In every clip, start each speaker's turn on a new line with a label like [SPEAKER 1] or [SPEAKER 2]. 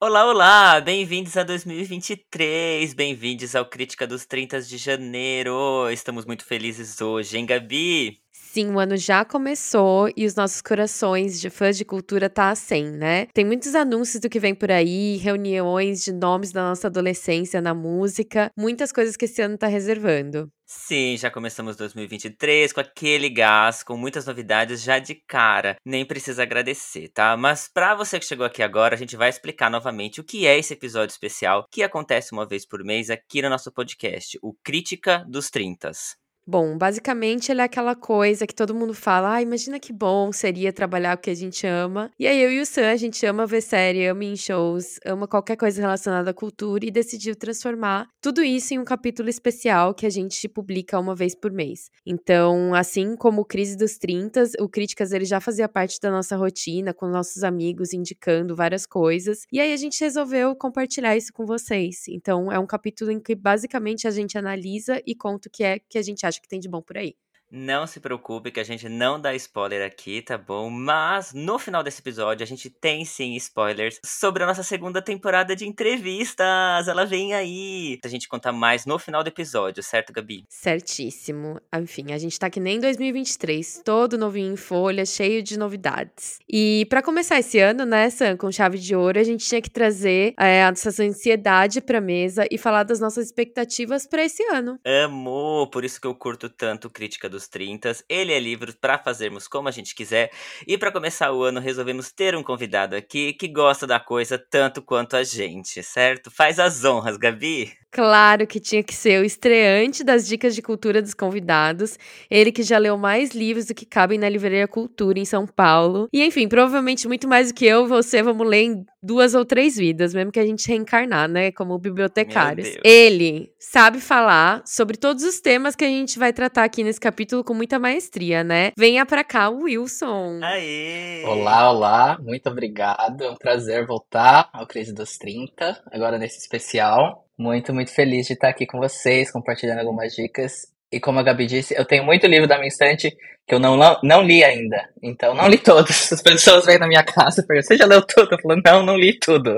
[SPEAKER 1] Olá, olá! Bem-vindos a 2023, bem-vindos ao Crítica dos 30 de janeiro. Estamos muito felizes hoje, hein, Gabi?
[SPEAKER 2] Sim, o ano já começou e os nossos corações de fãs de cultura tá a 100, né? Tem muitos anúncios do que vem por aí, reuniões de nomes da nossa adolescência na música, muitas coisas que esse ano tá reservando.
[SPEAKER 1] Sim, já começamos 2023 com aquele gás, com muitas novidades já de cara. Nem precisa agradecer, tá? Mas para você que chegou aqui agora, a gente vai explicar novamente o que é esse episódio especial que acontece uma vez por mês aqui no nosso podcast, o Crítica dos Trintas.
[SPEAKER 2] Bom, basicamente ele é aquela coisa que todo mundo fala, ah, imagina que bom seria trabalhar o que a gente ama. E aí eu e o Sam, a gente ama ver série, ama em shows, ama qualquer coisa relacionada à cultura e decidiu transformar tudo isso em um capítulo especial que a gente publica uma vez por mês. Então, assim como Crise dos 30, o Críticas ele já fazia parte da nossa rotina, com nossos amigos indicando várias coisas. E aí a gente resolveu compartilhar isso com vocês. Então, é um capítulo em que basicamente a gente analisa e conta o que é que a gente acha que tem de bom por aí.
[SPEAKER 1] Não se preocupe que a gente não dá spoiler aqui, tá bom? Mas no final desse episódio a gente tem sim spoilers sobre a nossa segunda temporada de entrevistas. Ela vem aí. A gente conta mais no final do episódio, certo, Gabi?
[SPEAKER 2] Certíssimo. Enfim, a gente tá que nem 2023, todo novinho em folha, cheio de novidades. E para começar esse ano, né, Sam, com chave de ouro, a gente tinha que trazer é, a nossa ansiedade pra mesa e falar das nossas expectativas para esse ano.
[SPEAKER 1] Amo! Por isso que eu curto tanto crítica do dos 30. Ele é livre para fazermos como a gente quiser. E para começar o ano, resolvemos ter um convidado aqui que gosta da coisa tanto quanto a gente, certo? Faz as honras, Gabi.
[SPEAKER 2] Claro que tinha que ser o estreante das dicas de cultura dos convidados. Ele que já leu mais livros do que cabem na Livraria Cultura em São Paulo. E enfim, provavelmente muito mais do que eu você vamos ler em duas ou três vidas, mesmo que a gente reencarnar, né? Como bibliotecários. Ele sabe falar sobre todos os temas que a gente vai tratar aqui nesse capítulo com muita maestria, né? Venha pra cá, Wilson.
[SPEAKER 1] Aê!
[SPEAKER 3] Olá, olá, muito obrigado. É um prazer voltar ao Crise dos 30, agora nesse especial. Muito, muito feliz de estar aqui com vocês, compartilhando algumas dicas. E como a Gabi disse, eu tenho muito livro da minha estante que eu não, não, não li ainda. Então, não li todos. As pessoas vêm na minha casa e perguntam, você já leu tudo? Eu falo, não, não li tudo.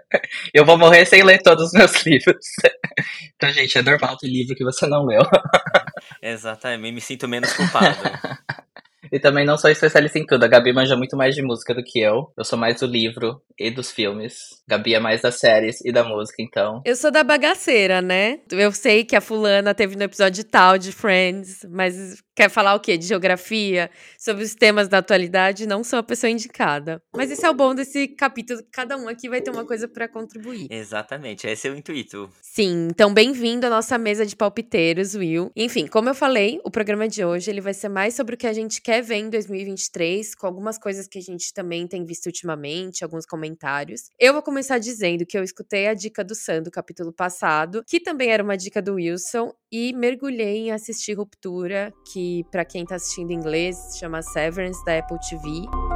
[SPEAKER 3] eu vou morrer sem ler todos os meus livros. então, gente, é normal ter livro que você não leu.
[SPEAKER 1] Exatamente, me sinto menos culpado.
[SPEAKER 3] E também não sou especialista em tudo. A Gabi manja muito mais de música do que eu. Eu sou mais do livro e dos filmes. Gabi é mais das séries e da música, então.
[SPEAKER 2] Eu sou da bagaceira, né? Eu sei que a fulana teve no episódio tal de Friends, mas quer falar o quê? De geografia? Sobre os temas da atualidade? Não sou a pessoa indicada. Mas esse é o bom desse capítulo. Cada um aqui vai ter uma coisa para contribuir.
[SPEAKER 1] Exatamente, esse é o intuito.
[SPEAKER 2] Sim, então bem-vindo à nossa mesa de palpiteiros, Will. Enfim, como eu falei, o programa de hoje ele vai ser mais sobre o que a gente quer ver em 2023, com algumas coisas que a gente também tem visto ultimamente, alguns comentários. Eu vou começar dizendo que eu escutei a dica do Sam do capítulo passado, que também era uma dica do Wilson, e mergulhei em assistir Ruptura, que para quem tá assistindo em inglês chama Severance da Apple TV.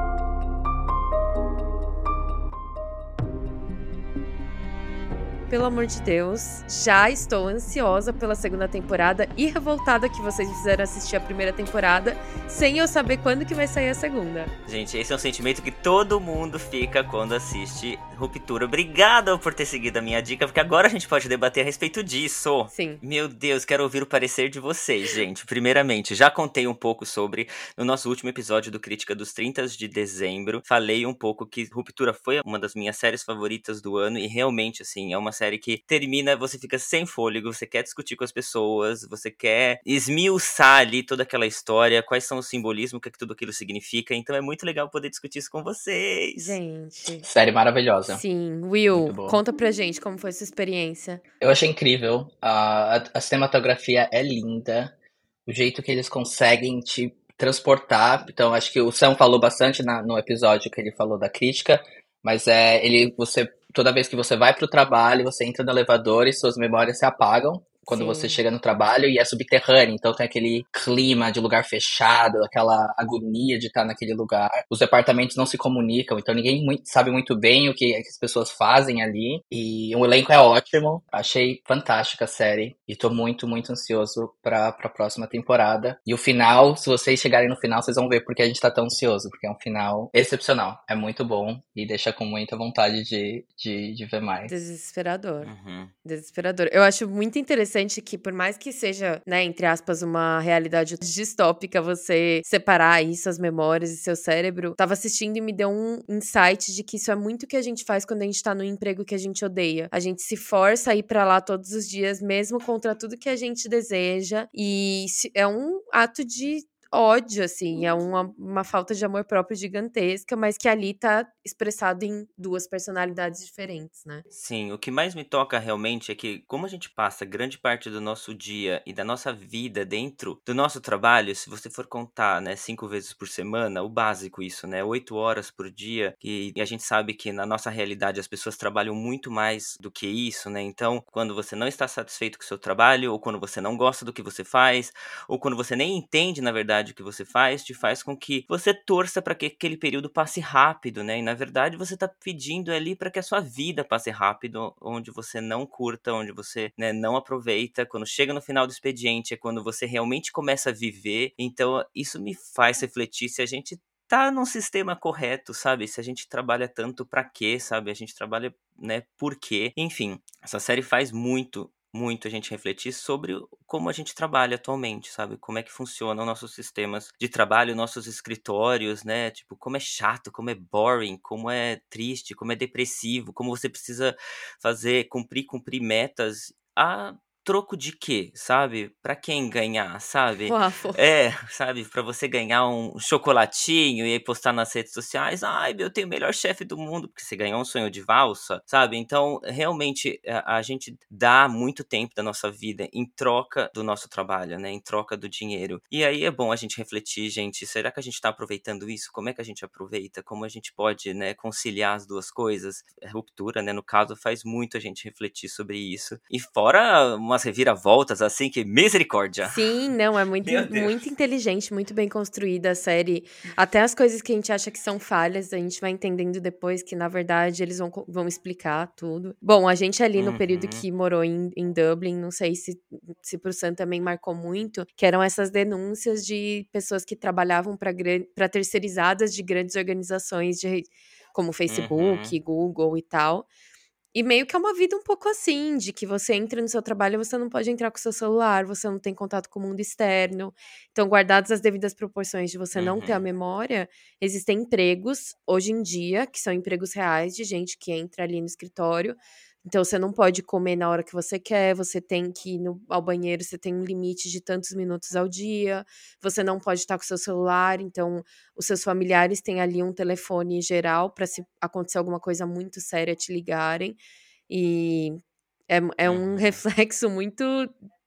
[SPEAKER 2] Pelo amor de Deus. Já estou ansiosa pela segunda temporada e revoltada que vocês fizeram assistir a primeira temporada sem eu saber quando que vai sair a segunda.
[SPEAKER 1] Gente, esse é um sentimento que todo mundo fica quando assiste Ruptura. Obrigado por ter seguido a minha dica, porque agora a gente pode debater a respeito disso.
[SPEAKER 2] Sim.
[SPEAKER 1] Meu Deus, quero ouvir o parecer de vocês, gente. Primeiramente, já contei um pouco sobre no nosso último episódio do Crítica dos 30 de dezembro. Falei um pouco que Ruptura foi uma das minhas séries favoritas do ano e realmente, assim, é uma série que termina, você fica sem fôlego, você quer discutir com as pessoas, você quer esmiuçar ali toda aquela história, quais são os simbolismos, o que, é que tudo aquilo significa. Então é muito legal poder discutir isso com vocês.
[SPEAKER 2] Gente.
[SPEAKER 3] Série maravilhosa.
[SPEAKER 2] Sim. Will, conta pra gente como foi sua experiência.
[SPEAKER 3] Eu achei incrível. A, a, a cinematografia é linda. O jeito que eles conseguem te transportar. Então, acho que o Sam falou bastante na, no episódio que ele falou da crítica, Mas é, ele, você, toda vez que você vai pro trabalho, você entra no elevador e suas memórias se apagam quando
[SPEAKER 2] Sim.
[SPEAKER 3] você chega no trabalho e é subterrâneo, então tem aquele clima de lugar fechado, aquela agonia de estar naquele lugar. Os departamentos não se comunicam, então ninguém muito, sabe muito bem o que, que, as pessoas fazem ali. E o elenco é ótimo, achei fantástica a série e tô muito, muito ansioso pra, pra próxima temporada. E o final, se vocês chegarem no final, vocês vão ver porque a gente tá tão ansioso, porque é um final excepcional, é muito bom e deixa com muita vontade de, de, de ver mais.
[SPEAKER 2] Desesperador.
[SPEAKER 1] Uhum.
[SPEAKER 2] Desesperador. Eu acho muito interessante que, por mais que seja, né, entre aspas, uma realidade distópica, você separar isso, as memórias e seu cérebro, tava assistindo e me deu um insight de que isso é muito o que a gente faz quando a gente tá no emprego que a gente odeia. A gente se força a ir pra lá todos os dias, mesmo contra tudo que a gente deseja, e é um ato de ódio, assim, é uma, uma falta de amor próprio gigantesca, mas que ali tá expressado em duas personalidades diferentes, né?
[SPEAKER 1] Sim, o que mais me toca realmente é que, como a gente passa grande parte do nosso dia e da nossa vida dentro do nosso trabalho, se você for contar, né, cinco vezes por semana, o básico isso, né, oito horas por dia, e, e a gente sabe que na nossa realidade as pessoas trabalham muito mais do que isso, né, então quando você não está satisfeito com o seu trabalho, ou quando você não gosta do que você faz, ou quando você nem entende, na verdade, o que você faz, te faz com que você torça para que aquele período passe rápido, né, e na verdade você está pedindo ali para que a sua vida passe rápido, onde você não curta, onde você né, não aproveita. Quando chega no final do expediente é quando você realmente começa a viver. Então isso me faz refletir se a gente tá num sistema correto, sabe? Se a gente trabalha tanto para quê, sabe? A gente trabalha, né, por quê? Enfim, essa série faz muito muito a gente refletir sobre como a gente trabalha atualmente, sabe? Como é que funcionam nossos sistemas de trabalho, nossos escritórios, né? Tipo, como é chato, como é boring, como é triste, como é depressivo, como você precisa fazer, cumprir, cumprir metas a troco de quê, sabe? Para quem ganhar, sabe?
[SPEAKER 2] Waffle.
[SPEAKER 1] É, sabe? Para você ganhar um chocolatinho e aí postar nas redes sociais, ai, eu tenho o melhor chefe do mundo, porque você ganhou um sonho de valsa, sabe? Então, realmente, a, a, gente dá muito tempo da nossa vida em troca do nosso trabalho, né? Em troca do dinheiro. E aí é bom a gente refletir, gente, será que a gente tá aproveitando isso? Como é que a gente aproveita? Como a gente pode, né, conciliar as duas coisas? A ruptura, né, no caso, faz muito a gente refletir sobre isso. E fora uma umas reviravoltas assim que misericórdia.
[SPEAKER 2] Sim, não, é muito, muito inteligente, muito bem construída a série. Até as coisas que a gente acha que são falhas, a gente vai entendendo depois que, na verdade, eles vão, vão explicar tudo. Bom, a gente ali no uhum. período que morou em, em Dublin, não sei se, se pro Sam também marcou muito, que eram essas denúncias de pessoas que trabalhavam para terceirizadas de grandes organizações de como Facebook, uhum. Google e tal. E meio que é uma vida um pouco assim, de que você entra no seu trabalho, você não pode entrar com o seu celular, você não tem contato com o mundo externo. Então, guardadas as devidas proporções de você uhum. não ter a memória, existem empregos hoje em dia, que são empregos reais de gente que entra ali no escritório, então você não pode comer na hora que você quer, você tem que ir no, ao banheiro, você tem um limite de tantos minutos ao dia, você não pode estar com seu celular, então os seus familiares têm ali um telefone geral para se acontecer alguma coisa muito séria te ligarem. E é, é um uhum. reflexo muito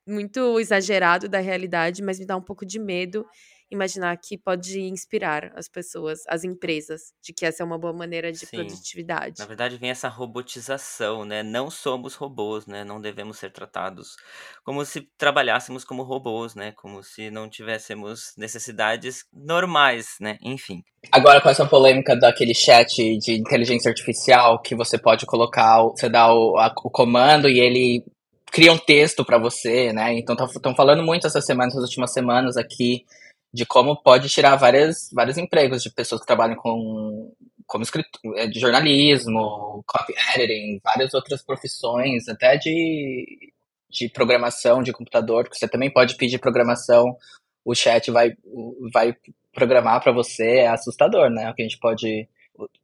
[SPEAKER 2] muito exagerado da realidade, mas me dá um pouco de medo imaginar que pode inspirar as pessoas, as empresas, de que essa é uma boa maneira de
[SPEAKER 1] Sim.
[SPEAKER 2] produtividade.
[SPEAKER 1] Na verdade, vem essa robotização, né? Não somos robôs, né? Não devemos ser tratados como se trabalhássemos como robôs, né? Como se não tivéssemos necessidades normais, né? Enfim.
[SPEAKER 3] Agora, com essa polêmica daquele chat de inteligência artificial que você pode colocar, você dá o, a, o comando e ele cria um texto para você, né? Então estão falando muito essa semana, essas últimas semanas aqui de como pode tirar várias, vários empregos de pessoas que trabalham com como escritor, é, de jornalismo, copy editing, várias outras profissões, até de, de programação de computador, que você também pode pedir programação, o chat vai, vai programar para você, é assustador, né? O que a gente pode.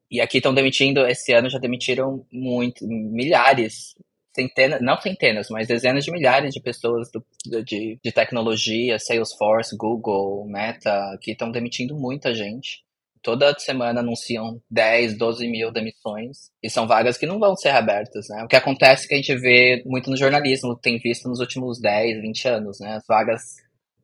[SPEAKER 3] E aqui estão demitindo, esse ano já demitiram muito, milhares centenas, não centenas, mas dezenas de milhares de pessoas do, de, de tecnologia, Salesforce, Google, Meta, que estão demitindo muita gente. Toda semana anunciam 10, 12 mil demissões. E são vagas que não vão ser reabertas, né? O que acontece é que a gente vê muito no jornalismo, tem visto nos últimos 10, 20 anos, né? As vagas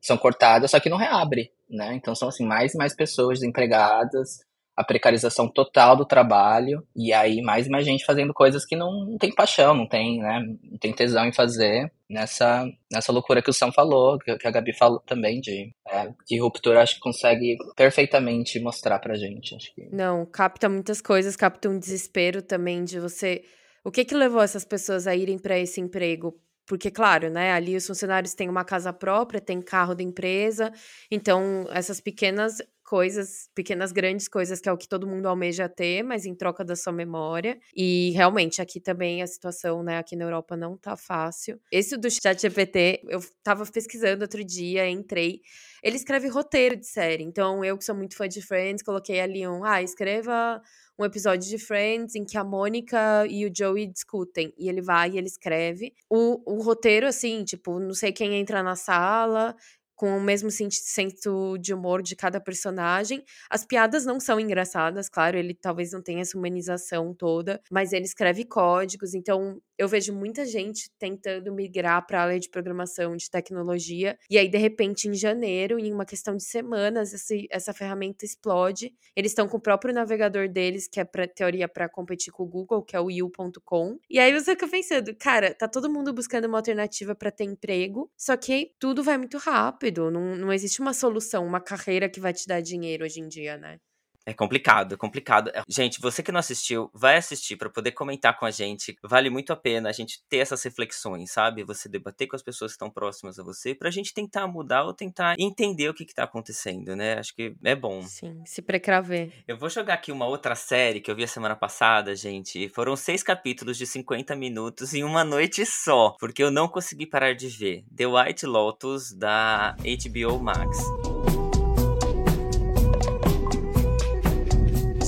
[SPEAKER 3] são cortadas, só que não reabre, né? Então são assim, mais e mais pessoas desempregadas. A precarização total do trabalho, e aí mais e mais gente fazendo coisas que não, não tem paixão, não tem, né, não tem tesão em fazer, nessa, nessa loucura que o Sam falou, que, a Gabi falou também, de, é, de ruptura, acho que consegue perfeitamente mostrar pra gente. Acho que...
[SPEAKER 2] Não, capta muitas coisas, capta um desespero também de você. O que que levou essas pessoas a irem para esse emprego? Porque, claro, né, ali os funcionários têm uma casa própria, tem carro da empresa, então essas pequenas coisas, pequenas grandes coisas, que é o que todo mundo almeja ter, mas em troca da sua memória. E realmente aqui também a situação, né, aqui na Europa não tá fácil. Esse do ChatGPT, eu tava pesquisando outro dia, entrei. Ele escreve roteiro de série. Então, eu que sou muito fã de Friends, coloquei ali um, ah, escreva um episódio de Friends em que a Mônica e o Joey discutem. E ele vai e ele escreve. O, o roteiro, assim, tipo, não sei quem entra na sala, com o mesmo senso de humor de cada personagem. As piadas não são engraçadas, claro, ele talvez não tenha essa humanização toda, mas ele escreve códigos, então eu vejo muita gente tentando migrar para a área de programação, de tecnologia, e aí, de repente, em janeiro, em uma questão de semanas, essa, ferramenta explode. Eles estão com o próprio navegador deles, que é para teoria para competir com o Google, que é o you.com. E aí você fica pensando, cara, tá todo mundo buscando uma alternativa para ter emprego, só que tudo vai muito rápido, não, não existe uma solução, uma carreira que vai te dar dinheiro hoje em dia, né?
[SPEAKER 1] É complicado, é complicado. É, gente, você que não assistiu, vai assistir para poder comentar com a gente. Vale muito a pena a gente ter essas reflexões, sabe? Você debater com as pessoas que estão próximas a você, pra gente tentar mudar ou tentar entender o que que tá acontecendo, né? Acho que é bom.
[SPEAKER 2] Sim, se precaver.
[SPEAKER 1] Eu vou jogar aqui uma outra série que eu vi a semana passada, gente. Foram seis capítulos de 50 minutos em uma noite só, porque eu não consegui parar de ver. The White Lotus, da HBO Max.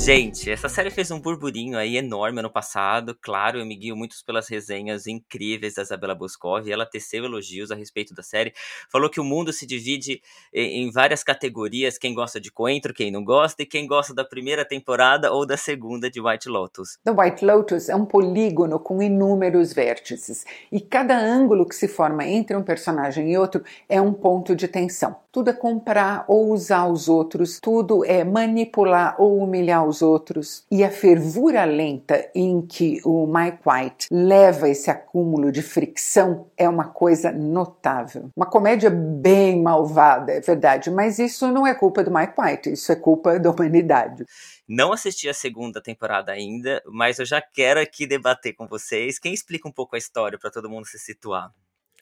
[SPEAKER 1] Gente, essa série fez um burburinho aí enorme ano passado. Claro, eu me guio muito pelas resenhas incríveis da Isabela Boscov. Ela teceu elogios a respeito da série. Falou que o mundo se divide em várias categorias: quem gosta de coentro, quem não gosta, e quem gosta da primeira temporada ou da segunda de White Lotus.
[SPEAKER 4] The White Lotus é um polígono com inúmeros vértices, e cada ângulo que se forma entre um personagem e outro é um ponto de tensão. Tudo é comprar ou usar os outros, tudo é manipular ou humilhar os outros. E a fervura lenta em que o Mike White leva esse acúmulo de fricção é uma coisa notável. Uma comédia bem malvada, é verdade, mas isso não é culpa do Mike White, isso é culpa da humanidade.
[SPEAKER 1] Não assisti a segunda temporada ainda, mas eu já quero aqui debater com vocês. Quem explica um pouco a história para todo mundo se situar?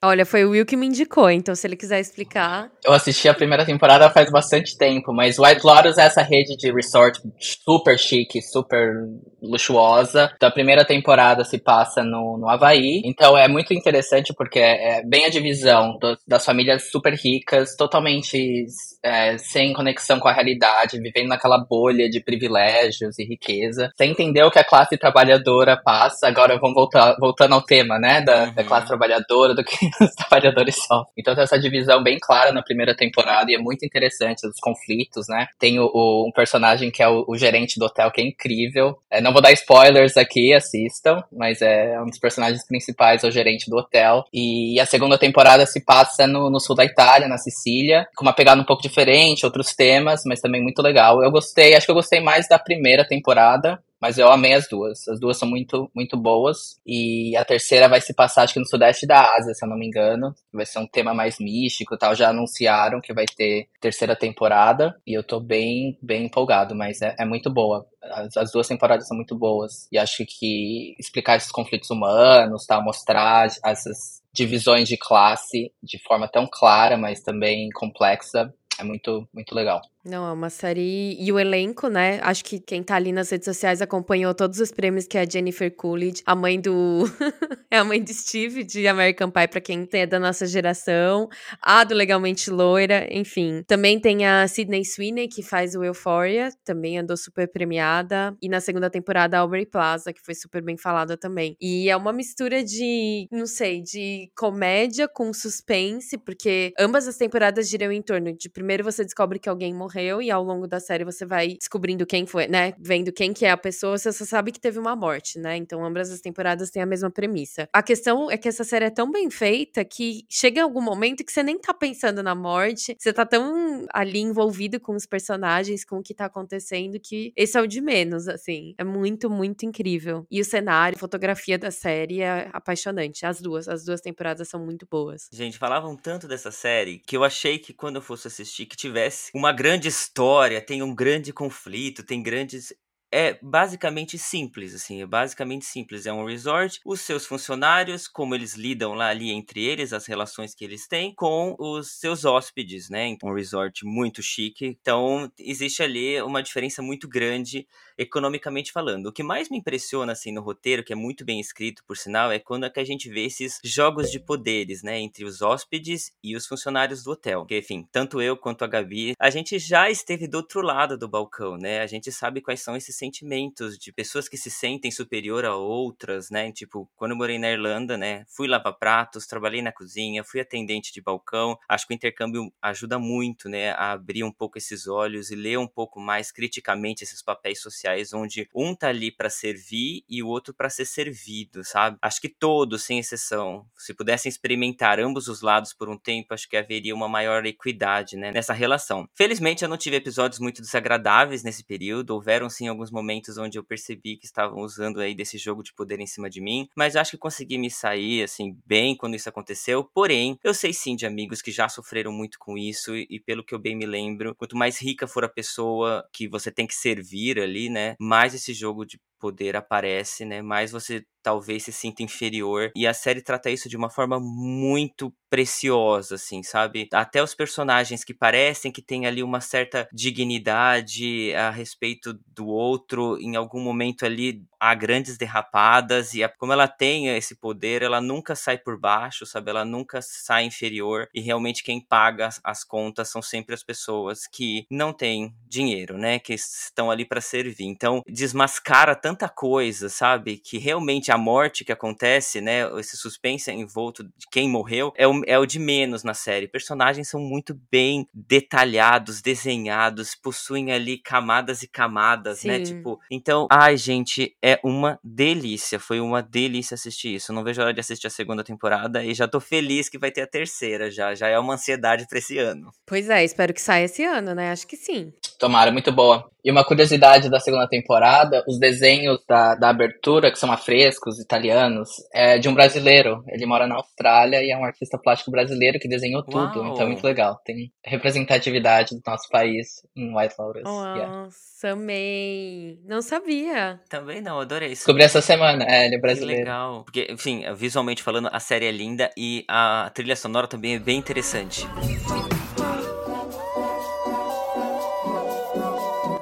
[SPEAKER 2] Olha, foi o Will que me indicou, então se ele quiser explicar.
[SPEAKER 3] Eu assisti a primeira temporada faz bastante tempo, mas White Lotus é essa rede de resort super chique, super luxuosa. Então a primeira temporada se passa no, no Havaí. Então é muito interessante porque é, é bem a divisão do, das famílias super ricas, totalmente é, sem conexão com a realidade, vivendo naquela bolha de privilégios e riqueza. Sem entender o que a classe trabalhadora passa. Agora vamos voltar voltando ao tema, né? Da, uhum. da classe trabalhadora, do que os trabalhadores sofrem. Então tem essa divisão bem clara na primeira temporada e é muito interessante os conflitos, né? Tem o, o um personagem que é o, o, gerente do hotel que é incrível. É, não vou dar spoilers aqui, assistam, mas é um dos personagens principais, é o gerente do hotel. E a segunda temporada se passa no, no sul da Itália, na Sicília, com uma pegada um pouco diferente, outros temas, mas também muito legal. Eu gostei, acho que eu gostei mais da primeira temporada, mas eu amei as duas. As duas são muito, muito boas. E a terceira vai se passar, acho que no sudeste da Ásia, se eu não me engano. Vai ser um tema mais místico tal. Já anunciaram que vai ter terceira temporada. E eu tô bem, bem empolgado, mas é, é muito boa. As, as, duas temporadas são muito boas. E acho que explicar esses conflitos humanos, tal, mostrar essas divisões de classe de forma tão clara, mas também complexa, é muito, muito legal.
[SPEAKER 2] Não, é uma série. E o elenco, né? Acho que quem tá ali nas redes sociais acompanhou todos os prêmios que é a Jennifer Coolidge, a mãe do. é a mãe de Steve, de American Pie, pra quem é da nossa geração. A do Legalmente Loira, enfim. Também tem a Sydney Sweeney, que faz o Euphoria, também andou super premiada. E na segunda temporada, a Aubrey Plaza, que foi super bem falada também. E é uma mistura de, não sei, de comédia com suspense, porque ambas as temporadas giram em torno de primeiro você descobre que alguém morreu morreu e ao longo da série você vai descobrindo quem foi, né? Vendo quem que é a pessoa, você só sabe que teve uma morte, né? Então ambas as temporadas têm a mesma premissa. A questão é que essa série é tão bem feita que chega em algum momento que você nem tá pensando na morte, você tá tão ali envolvido com os personagens, com o que tá acontecendo, que esse é o de menos, assim. É muito, muito incrível. E o cenário, a fotografia da série é apaixonante. As duas, as duas temporadas são muito boas.
[SPEAKER 1] Gente, falavam tanto dessa série que eu achei que quando eu fosse assistir que tivesse uma grande história, tem um grande conflito, tem grandes é basicamente simples, assim, é basicamente simples. É um resort, os seus funcionários, como eles lidam lá ali entre eles, as relações que eles têm com os seus hóspedes, né? Então, um resort muito chique. Então, existe ali uma diferença muito grande economicamente falando. O que mais me impressiona, assim, no roteiro, que é muito bem escrito, por sinal, é quando é que a gente vê esses jogos de poderes, né? Entre os hóspedes e os funcionários do hotel. Que, enfim, tanto eu quanto a Gabi, a gente já esteve do outro lado do balcão, né? A gente sabe quais são esses sentimentos de pessoas que se sentem superior a outras, né? Tipo, quando eu morei na Irlanda, né? Fui lavar pratos, trabalhei na cozinha, fui atendente de balcão. Acho que o intercâmbio ajuda muito, né? A abrir um pouco esses olhos e ler um pouco mais criticamente esses papéis sociais, onde um tá ali para servir e o outro para ser servido, sabe? Acho que todos, sem exceção, se pudessem experimentar ambos os lados por um tempo, acho que haveria uma maior equidade, né? Nessa relação. Felizmente, eu não tive episódios muito desagradáveis nesse período. Houveram sim alguns momentos onde eu percebi que estavam usando aí desse jogo de poder em cima de mim, mas acho que consegui me sair assim bem quando isso aconteceu. Porém, eu sei sim de amigos que já sofreram muito com isso e, e pelo que eu bem me lembro, quanto mais rica for a pessoa que você tem que servir ali, né, mais esse jogo de poder aparece, né, mais você talvez se sinta inferior. E a série trata isso de uma forma muito preciosa, assim, sabe? Até os personagens que parecem que têm ali uma certa dignidade a respeito do outro, em algum momento ali há grandes derrapadas e a, como ela tem esse poder, ela nunca sai por baixo, sabe? Ela nunca sai inferior e realmente quem paga as, as contas são sempre as pessoas que não têm dinheiro, né? Que estão ali para servir. Então, desmascara tanta coisa, sabe? Que realmente a morte que acontece, né? Esse suspense envolto de quem morreu é o, é o de menos na série. Personagens são muito bem detalhados, desenhados, possuem ali camadas e camadas, né?
[SPEAKER 2] Sim.
[SPEAKER 1] Tipo, então, ai, gente, é uma delícia. Foi uma delícia assistir isso. Não vejo a hora de assistir a segunda temporada e já tô feliz que vai ter a terceira já. Já é uma ansiedade pra esse ano.
[SPEAKER 2] Pois é, espero que saia esse ano, né? Acho que sim.
[SPEAKER 3] Tomara, muito boa. E uma curiosidade da segunda temporada, os desenhos da, da abertura, que são afrescos italianos, é de um brasileiro. Ele mora na Austrália e é um artista plástico brasileiro que desenhou tudo.
[SPEAKER 1] Uau.
[SPEAKER 3] Então é muito legal. Tem representatividade do nosso país em White Lotus. Yeah.
[SPEAKER 2] Nossa, amei. Não sabia.
[SPEAKER 1] Também não, adorei isso.
[SPEAKER 3] Descobri essa semana, é, ele é
[SPEAKER 1] Que
[SPEAKER 3] brasileiro.
[SPEAKER 1] legal. Porque, enfim, visualmente falando, a série é linda e a trilha sonora também é bem interessante.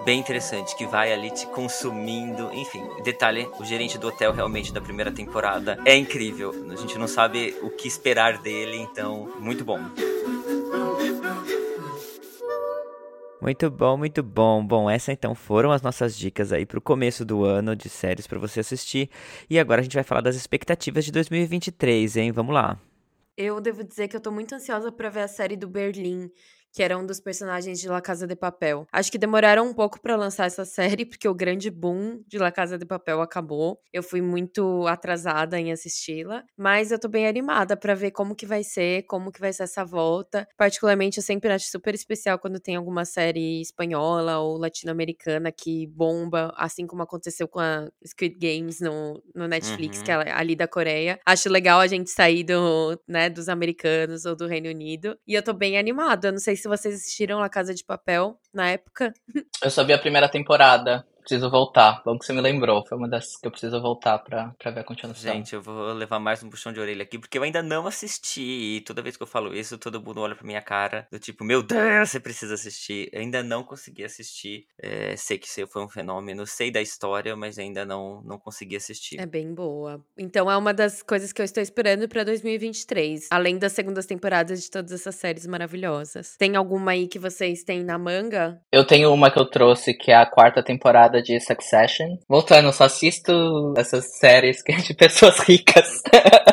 [SPEAKER 1] Bem interessante, que vai ali te consumindo. Enfim, detalhe: o gerente do hotel realmente da primeira temporada é incrível. A gente não sabe o que esperar dele, então, muito bom. Muito bom, muito bom. Bom, essas então foram as nossas dicas aí pro começo do ano de séries para você assistir. E agora a gente vai falar das expectativas de 2023, hein? Vamos lá.
[SPEAKER 2] Eu devo dizer que eu tô muito ansiosa pra ver a série do Berlim, que era um dos personagens de La Casa de Papel. Acho que demoraram um pouco pra lançar essa série, porque o grande boom de La Casa de Papel acabou. Eu fui muito atrasada em assisti-la, mas eu tô bem animada pra ver como que vai ser, como que vai ser essa volta. Particularmente, eu sempre acho super especial quando tem alguma série espanhola ou latino-americana que bomba, assim como aconteceu com a Squid Games no, no Netflix,
[SPEAKER 1] Uhum.
[SPEAKER 2] que é ali da Coreia. Acho legal a gente sair do, né, dos americanos ou do Reino Unido. E eu tô bem animada. Eu não sei se vocês assistiram La Casa de Papel na época.
[SPEAKER 3] Eu só vi a primeira temporada. Preciso voltar. Bom que você me lembrou. Foi uma das que eu preciso voltar pra, pra ver a continuação.
[SPEAKER 1] Gente, eu vou levar mais um puxão de orelha aqui, porque eu ainda não assisti. E toda vez que eu falo isso, todo mundo olha pra minha cara, do tipo, meu Deus, você precisa assistir. Eu ainda não consegui assistir. É, sei que isso foi um fenômeno, sei da história, mas ainda não, não consegui assistir.
[SPEAKER 2] É bem boa. Então é uma das coisas que eu estou esperando pra 2023. Além das segundas temporadas de todas essas séries maravilhosas. Tem alguma aí que vocês têm na manga?
[SPEAKER 3] Eu tenho uma que eu trouxe, que é a quarta temporada temporada de Succession. Voltando, eu só assisto essas séries que é de pessoas ricas.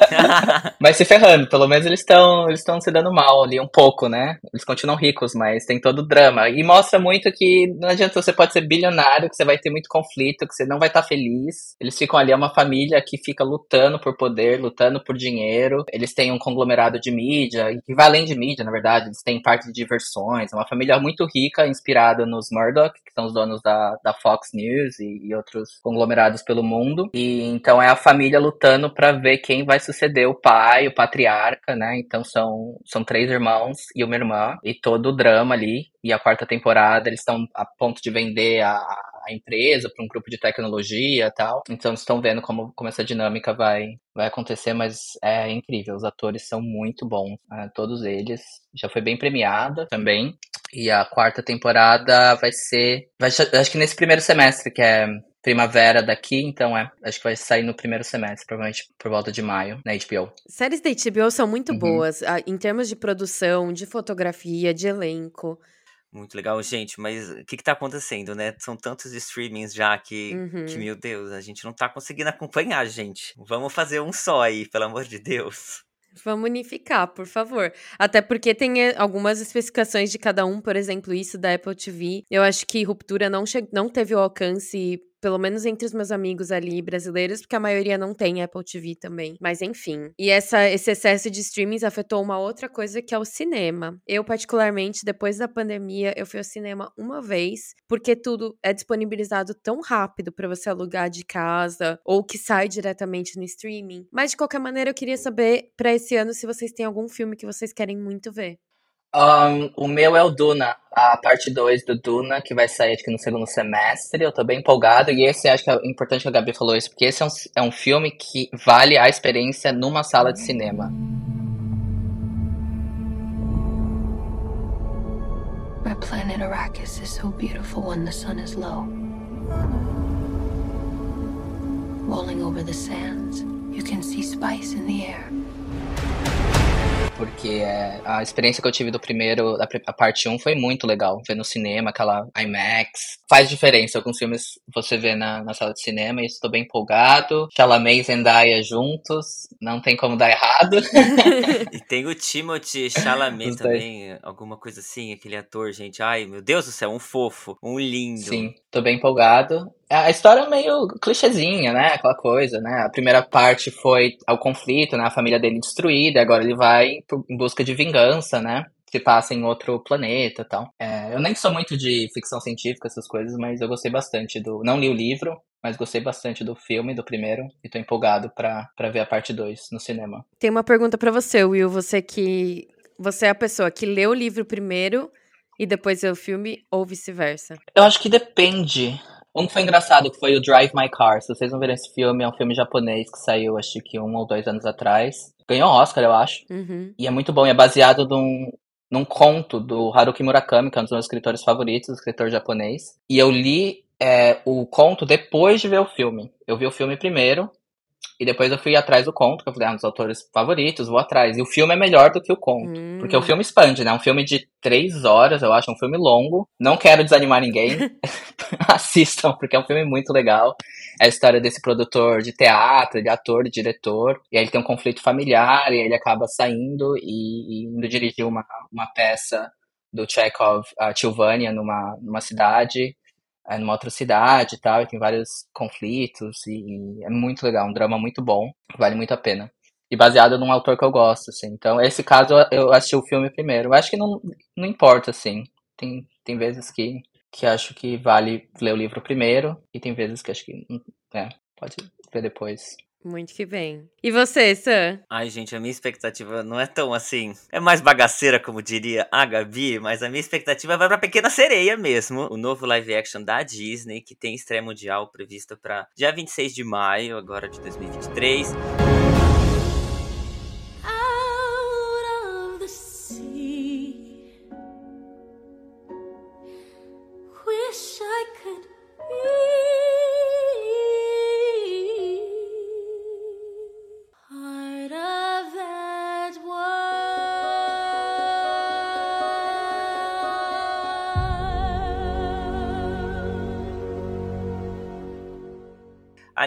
[SPEAKER 3] mas se ferrando, pelo menos eles estão eles estão se dando mal ali um pouco, né? Eles continuam ricos, mas tem todo o drama. E mostra muito que não adianta você pode ser bilionário, que você vai ter muito conflito, que você não vai estar tá feliz. Eles ficam ali, é uma família que fica lutando por poder, lutando por dinheiro. Eles têm um conglomerado de mídia, que vai além de mídia, na verdade. Eles têm parque de diversões. É uma família muito rica, inspirada nos Murdoch, que são os donos da, da Fox News e, e outros conglomerados pelo mundo. E então é a família lutando para ver quem vai suceder o pai, o patriarca, né? Então são, são três irmãos e uma irmã, e todo o drama ali. E a quarta temporada eles estão a ponto de vender a, a empresa para um grupo de tecnologia e tal. Então estão vendo como, como essa dinâmica vai, vai acontecer, mas é incrível. Os atores são muito bons, né? todos eles. Já foi bem premiada também. E a quarta temporada vai ser. Vai, acho que nesse primeiro semestre, que é primavera daqui, então é. Acho que vai sair no primeiro semestre, provavelmente por volta de maio, na HBO.
[SPEAKER 2] Séries da HBO são muito uhum. boas, em termos de produção, de fotografia, de elenco.
[SPEAKER 1] Muito legal, gente, mas o que, que tá acontecendo, né? São tantos streamings já que, uhum. que, meu Deus, a gente não tá conseguindo acompanhar, gente. Vamos fazer um só aí, pelo amor de Deus.
[SPEAKER 2] Vamos unificar, por favor. Até porque tem eh, algumas especificações de cada um, por exemplo, isso da Apple TV. Eu acho que Ruptura não, não teve o alcance pelo menos entre os meus amigos ali brasileiros, porque a maioria não tem Apple TV também. Mas enfim. E essa, esse excesso de streamings afetou uma outra coisa que é o cinema. Eu, particularmente, depois da pandemia, eu fui ao cinema uma vez, porque tudo é disponibilizado tão rápido para você alugar de casa ou que sai diretamente no streaming. Mas de qualquer maneira, eu queria saber para esse ano se vocês têm algum filme que vocês querem muito ver.
[SPEAKER 3] Um, o meu é o Duna, a parte 2 do Duna, que vai sair que no segundo semestre. Eu tô bem empolgado. E esse acho que é importante que a Gabi falou isso, porque esse é um, é um filme que vale a experiência numa sala de cinema. Our planet Arrakis is so beautiful when the sun is low. Rolling over the sands, you can see spice in the air porque é, a experiência que eu tive do primeiro, a, a parte 1 foi muito legal. Ver no cinema, aquela IMAX. Faz diferença. Alguns filmes você vê na, na sala de cinema e estou bem empolgado. Chalamet e Zendaya juntos, não tem como dar errado.
[SPEAKER 1] e tem o Timothy Chalamet também, alguma coisa assim, aquele ator, gente. Ai, meu Deus do céu, um fofo, um lindo.
[SPEAKER 3] Sim, tô bem empolgado. A história é meio clichêzinha, né? Aquela coisa, né? A primeira parte foi o conflito, né? A família dele destruída, agora ele vai em busca de vingança, né? Se passa em outro planeta e tal. É, eu nem sou muito de ficção científica, essas coisas, mas eu gostei bastante do. Não li o livro, mas gostei bastante do filme, do primeiro, e tô empolgado pra, pra ver a parte 2 no cinema.
[SPEAKER 2] Tem uma pergunta para você, Will. Você que. Você é a pessoa que leu o livro primeiro e depois vê o filme, ou vice-versa?
[SPEAKER 3] Eu acho que depende. Um que foi engraçado, que foi o Drive My Car. Se vocês não viram esse filme, é um filme japonês que saiu, acho que um ou dois anos atrás. Ganhou Oscar, eu acho.
[SPEAKER 2] Uhum.
[SPEAKER 3] E é muito bom. E é baseado num, num conto do Haruki Murakami, que é um dos meus escritores favoritos, escritor japonês. E eu li é, o conto depois de ver o filme. Eu vi o filme primeiro, e depois eu fui atrás do conto, que eu falei, ah, um dos autores favoritos, vou atrás. E o filme é melhor do que o conto. Hum. Porque o filme expande, né? Um filme de três horas, eu acho, um filme longo. Não quero desanimar ninguém. Assistam, porque é um filme muito legal. É a história desse produtor de teatro, de ator, de diretor. E aí ele tem um conflito familiar, e aí ele acaba saindo e, e indo dirigir uma, uma peça do Chekhov, a Tilvânia, numa, numa cidade é numa outra cidade e tal, e tem vários conflitos, e, e, é muito legal, um drama muito bom, vale muito a pena. E baseado num autor que eu gosto, assim. Então, esse caso eu assisti o filme primeiro. Eu acho que não, não importa, assim. Tem, tem vezes que, que acho que vale ler o livro primeiro, e tem vezes que acho que é, pode ver depois.
[SPEAKER 2] Muito que bem. E você, Sam?
[SPEAKER 1] Ai, gente, a minha expectativa não é tão assim. É mais bagaceira, como diria a Gabi, mas a minha expectativa vai pra Pequena Sereia mesmo. O novo live action da Disney, que tem estreia mundial prevista para dia 26 de maio, agora de 2023.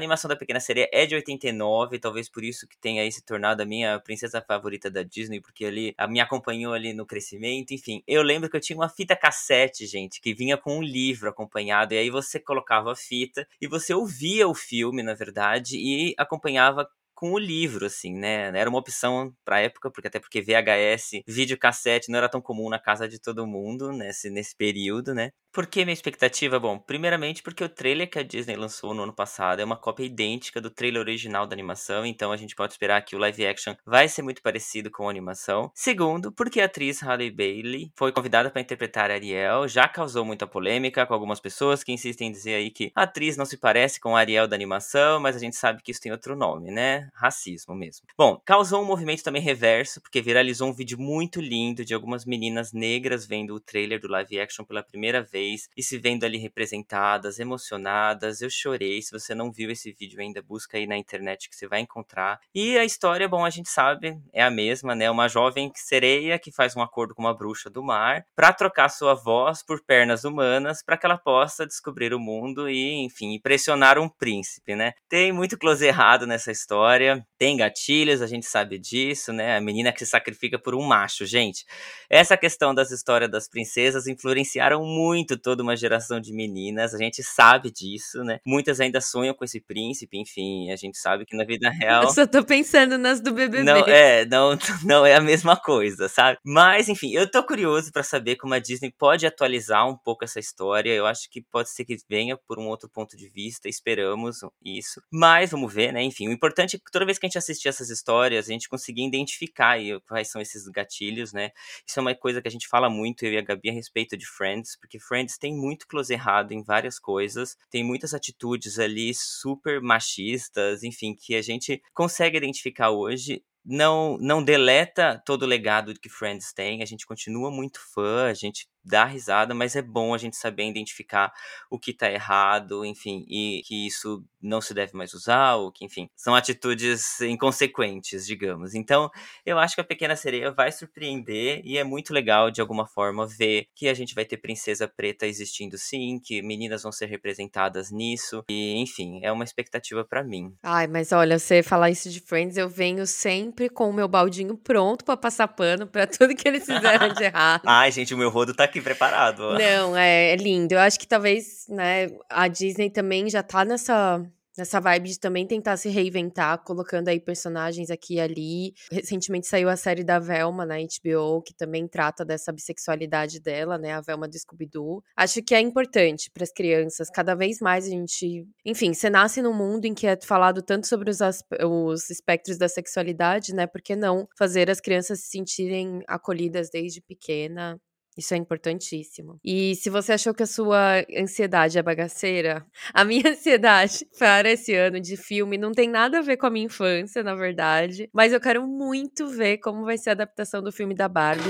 [SPEAKER 1] Animação da Pequena Sereia é de 89, talvez por isso que tenha aí se tornado a minha princesa favorita da Disney, porque ali me acompanhou ali no crescimento. Enfim, eu lembro que eu tinha uma fita cassete, gente, que vinha com um livro acompanhado, e aí você colocava a fita e você ouvia o filme, na verdade, e acompanhava com o livro, assim, né? Era uma opção pra época, porque até porque VHS, videocassete não era tão comum na casa de todo mundo nesse, nesse período, né? Por que minha expectativa? Bom, primeiramente porque o trailer que a Disney lançou no ano passado é uma cópia idêntica do trailer original da animação, então a gente pode esperar que o live action vai ser muito parecido com a animação. Segundo, porque a atriz Halle Bailey foi convidada para interpretar Ariel, já causou muita polêmica com algumas pessoas que insistem em dizer aí que a atriz não se parece com a Ariel da animação, mas a gente sabe que isso tem outro nome, né? Racismo mesmo. Bom, causou um movimento também reverso, porque viralizou um vídeo muito lindo de algumas meninas negras vendo o trailer do live action pela primeira vez e se vendo ali representadas, emocionadas. Eu chorei. Se você não viu esse vídeo ainda, busca aí na internet que você vai encontrar. E a história, bom, a gente sabe, é a mesma, né? Uma jovem sereia que faz um acordo com uma bruxa do mar para trocar sua voz por pernas humanas para que ela possa descobrir o mundo e, enfim, impressionar um príncipe, né? Tem muito close errado nessa história, tem gatilhos, a gente sabe disso, né? A menina que se sacrifica por um macho, gente. Essa questão das histórias das princesas influenciaram muito toda uma geração de meninas, a gente sabe disso, né? Muitas ainda sonham com esse príncipe, enfim, a gente sabe que na vida real.
[SPEAKER 2] Eu só tô pensando nas do BBB.
[SPEAKER 1] Não, é, não, não é a mesma coisa, sabe? Mas, enfim, eu tô curioso para saber como a Disney pode atualizar um pouco essa história. Eu acho que pode ser que venha por um outro ponto de vista, esperamos isso. Mas vamos ver, né? Enfim, o importante é toda vez que a gente assistir essas histórias, a gente conseguir identificar quais são esses gatilhos, né? Isso é uma coisa que a gente fala muito, eu e a Gabi, a respeito de Friends, porque Friends tem muito close errado em várias coisas, tem muitas atitudes ali super machistas, enfim, que a gente consegue identificar hoje não não deleta todo o legado que Friends tem, a gente continua muito fã, a gente dá risada, mas é bom a gente saber identificar o que tá errado, enfim, e que isso não se deve mais usar, ou que, enfim, são atitudes inconsequentes, digamos. Então, eu acho que a Pequena Sereia vai surpreender e é muito legal, de alguma forma, ver que a gente vai ter Princesa Preta existindo sim, que meninas vão ser representadas nisso, e, enfim, é uma expectativa para mim.
[SPEAKER 2] Ai, mas olha, você falar isso de Friends, eu venho sempre com o meu baldinho pronto para passar pano para tudo que eles fizeram de errado.
[SPEAKER 1] Ai, gente, o meu rodo tá aqui preparado.
[SPEAKER 2] Não, é, é lindo. Eu acho que talvez, né, a Disney também já tá nessa nessa vibe de também tentar se reinventar, colocando aí personagens aqui e ali. Recentemente saiu a série da Velma na HBO, que também trata dessa bissexualidade dela, né, a Velma do Scooby-Doo. Acho que é importante para as crianças, cada vez mais a gente, enfim, você nasce num mundo em que é falado tanto sobre os, os espectros da sexualidade, né, por que não fazer as crianças se sentirem acolhidas desde pequena isso é importantíssimo. E se você achou que a sua ansiedade é bagaceira, a minha ansiedade para esse ano de filme não tem nada a ver com a minha infância, na verdade. Mas eu quero muito ver como vai ser a adaptação do filme da Barbie.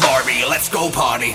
[SPEAKER 2] Barbie, let's go party!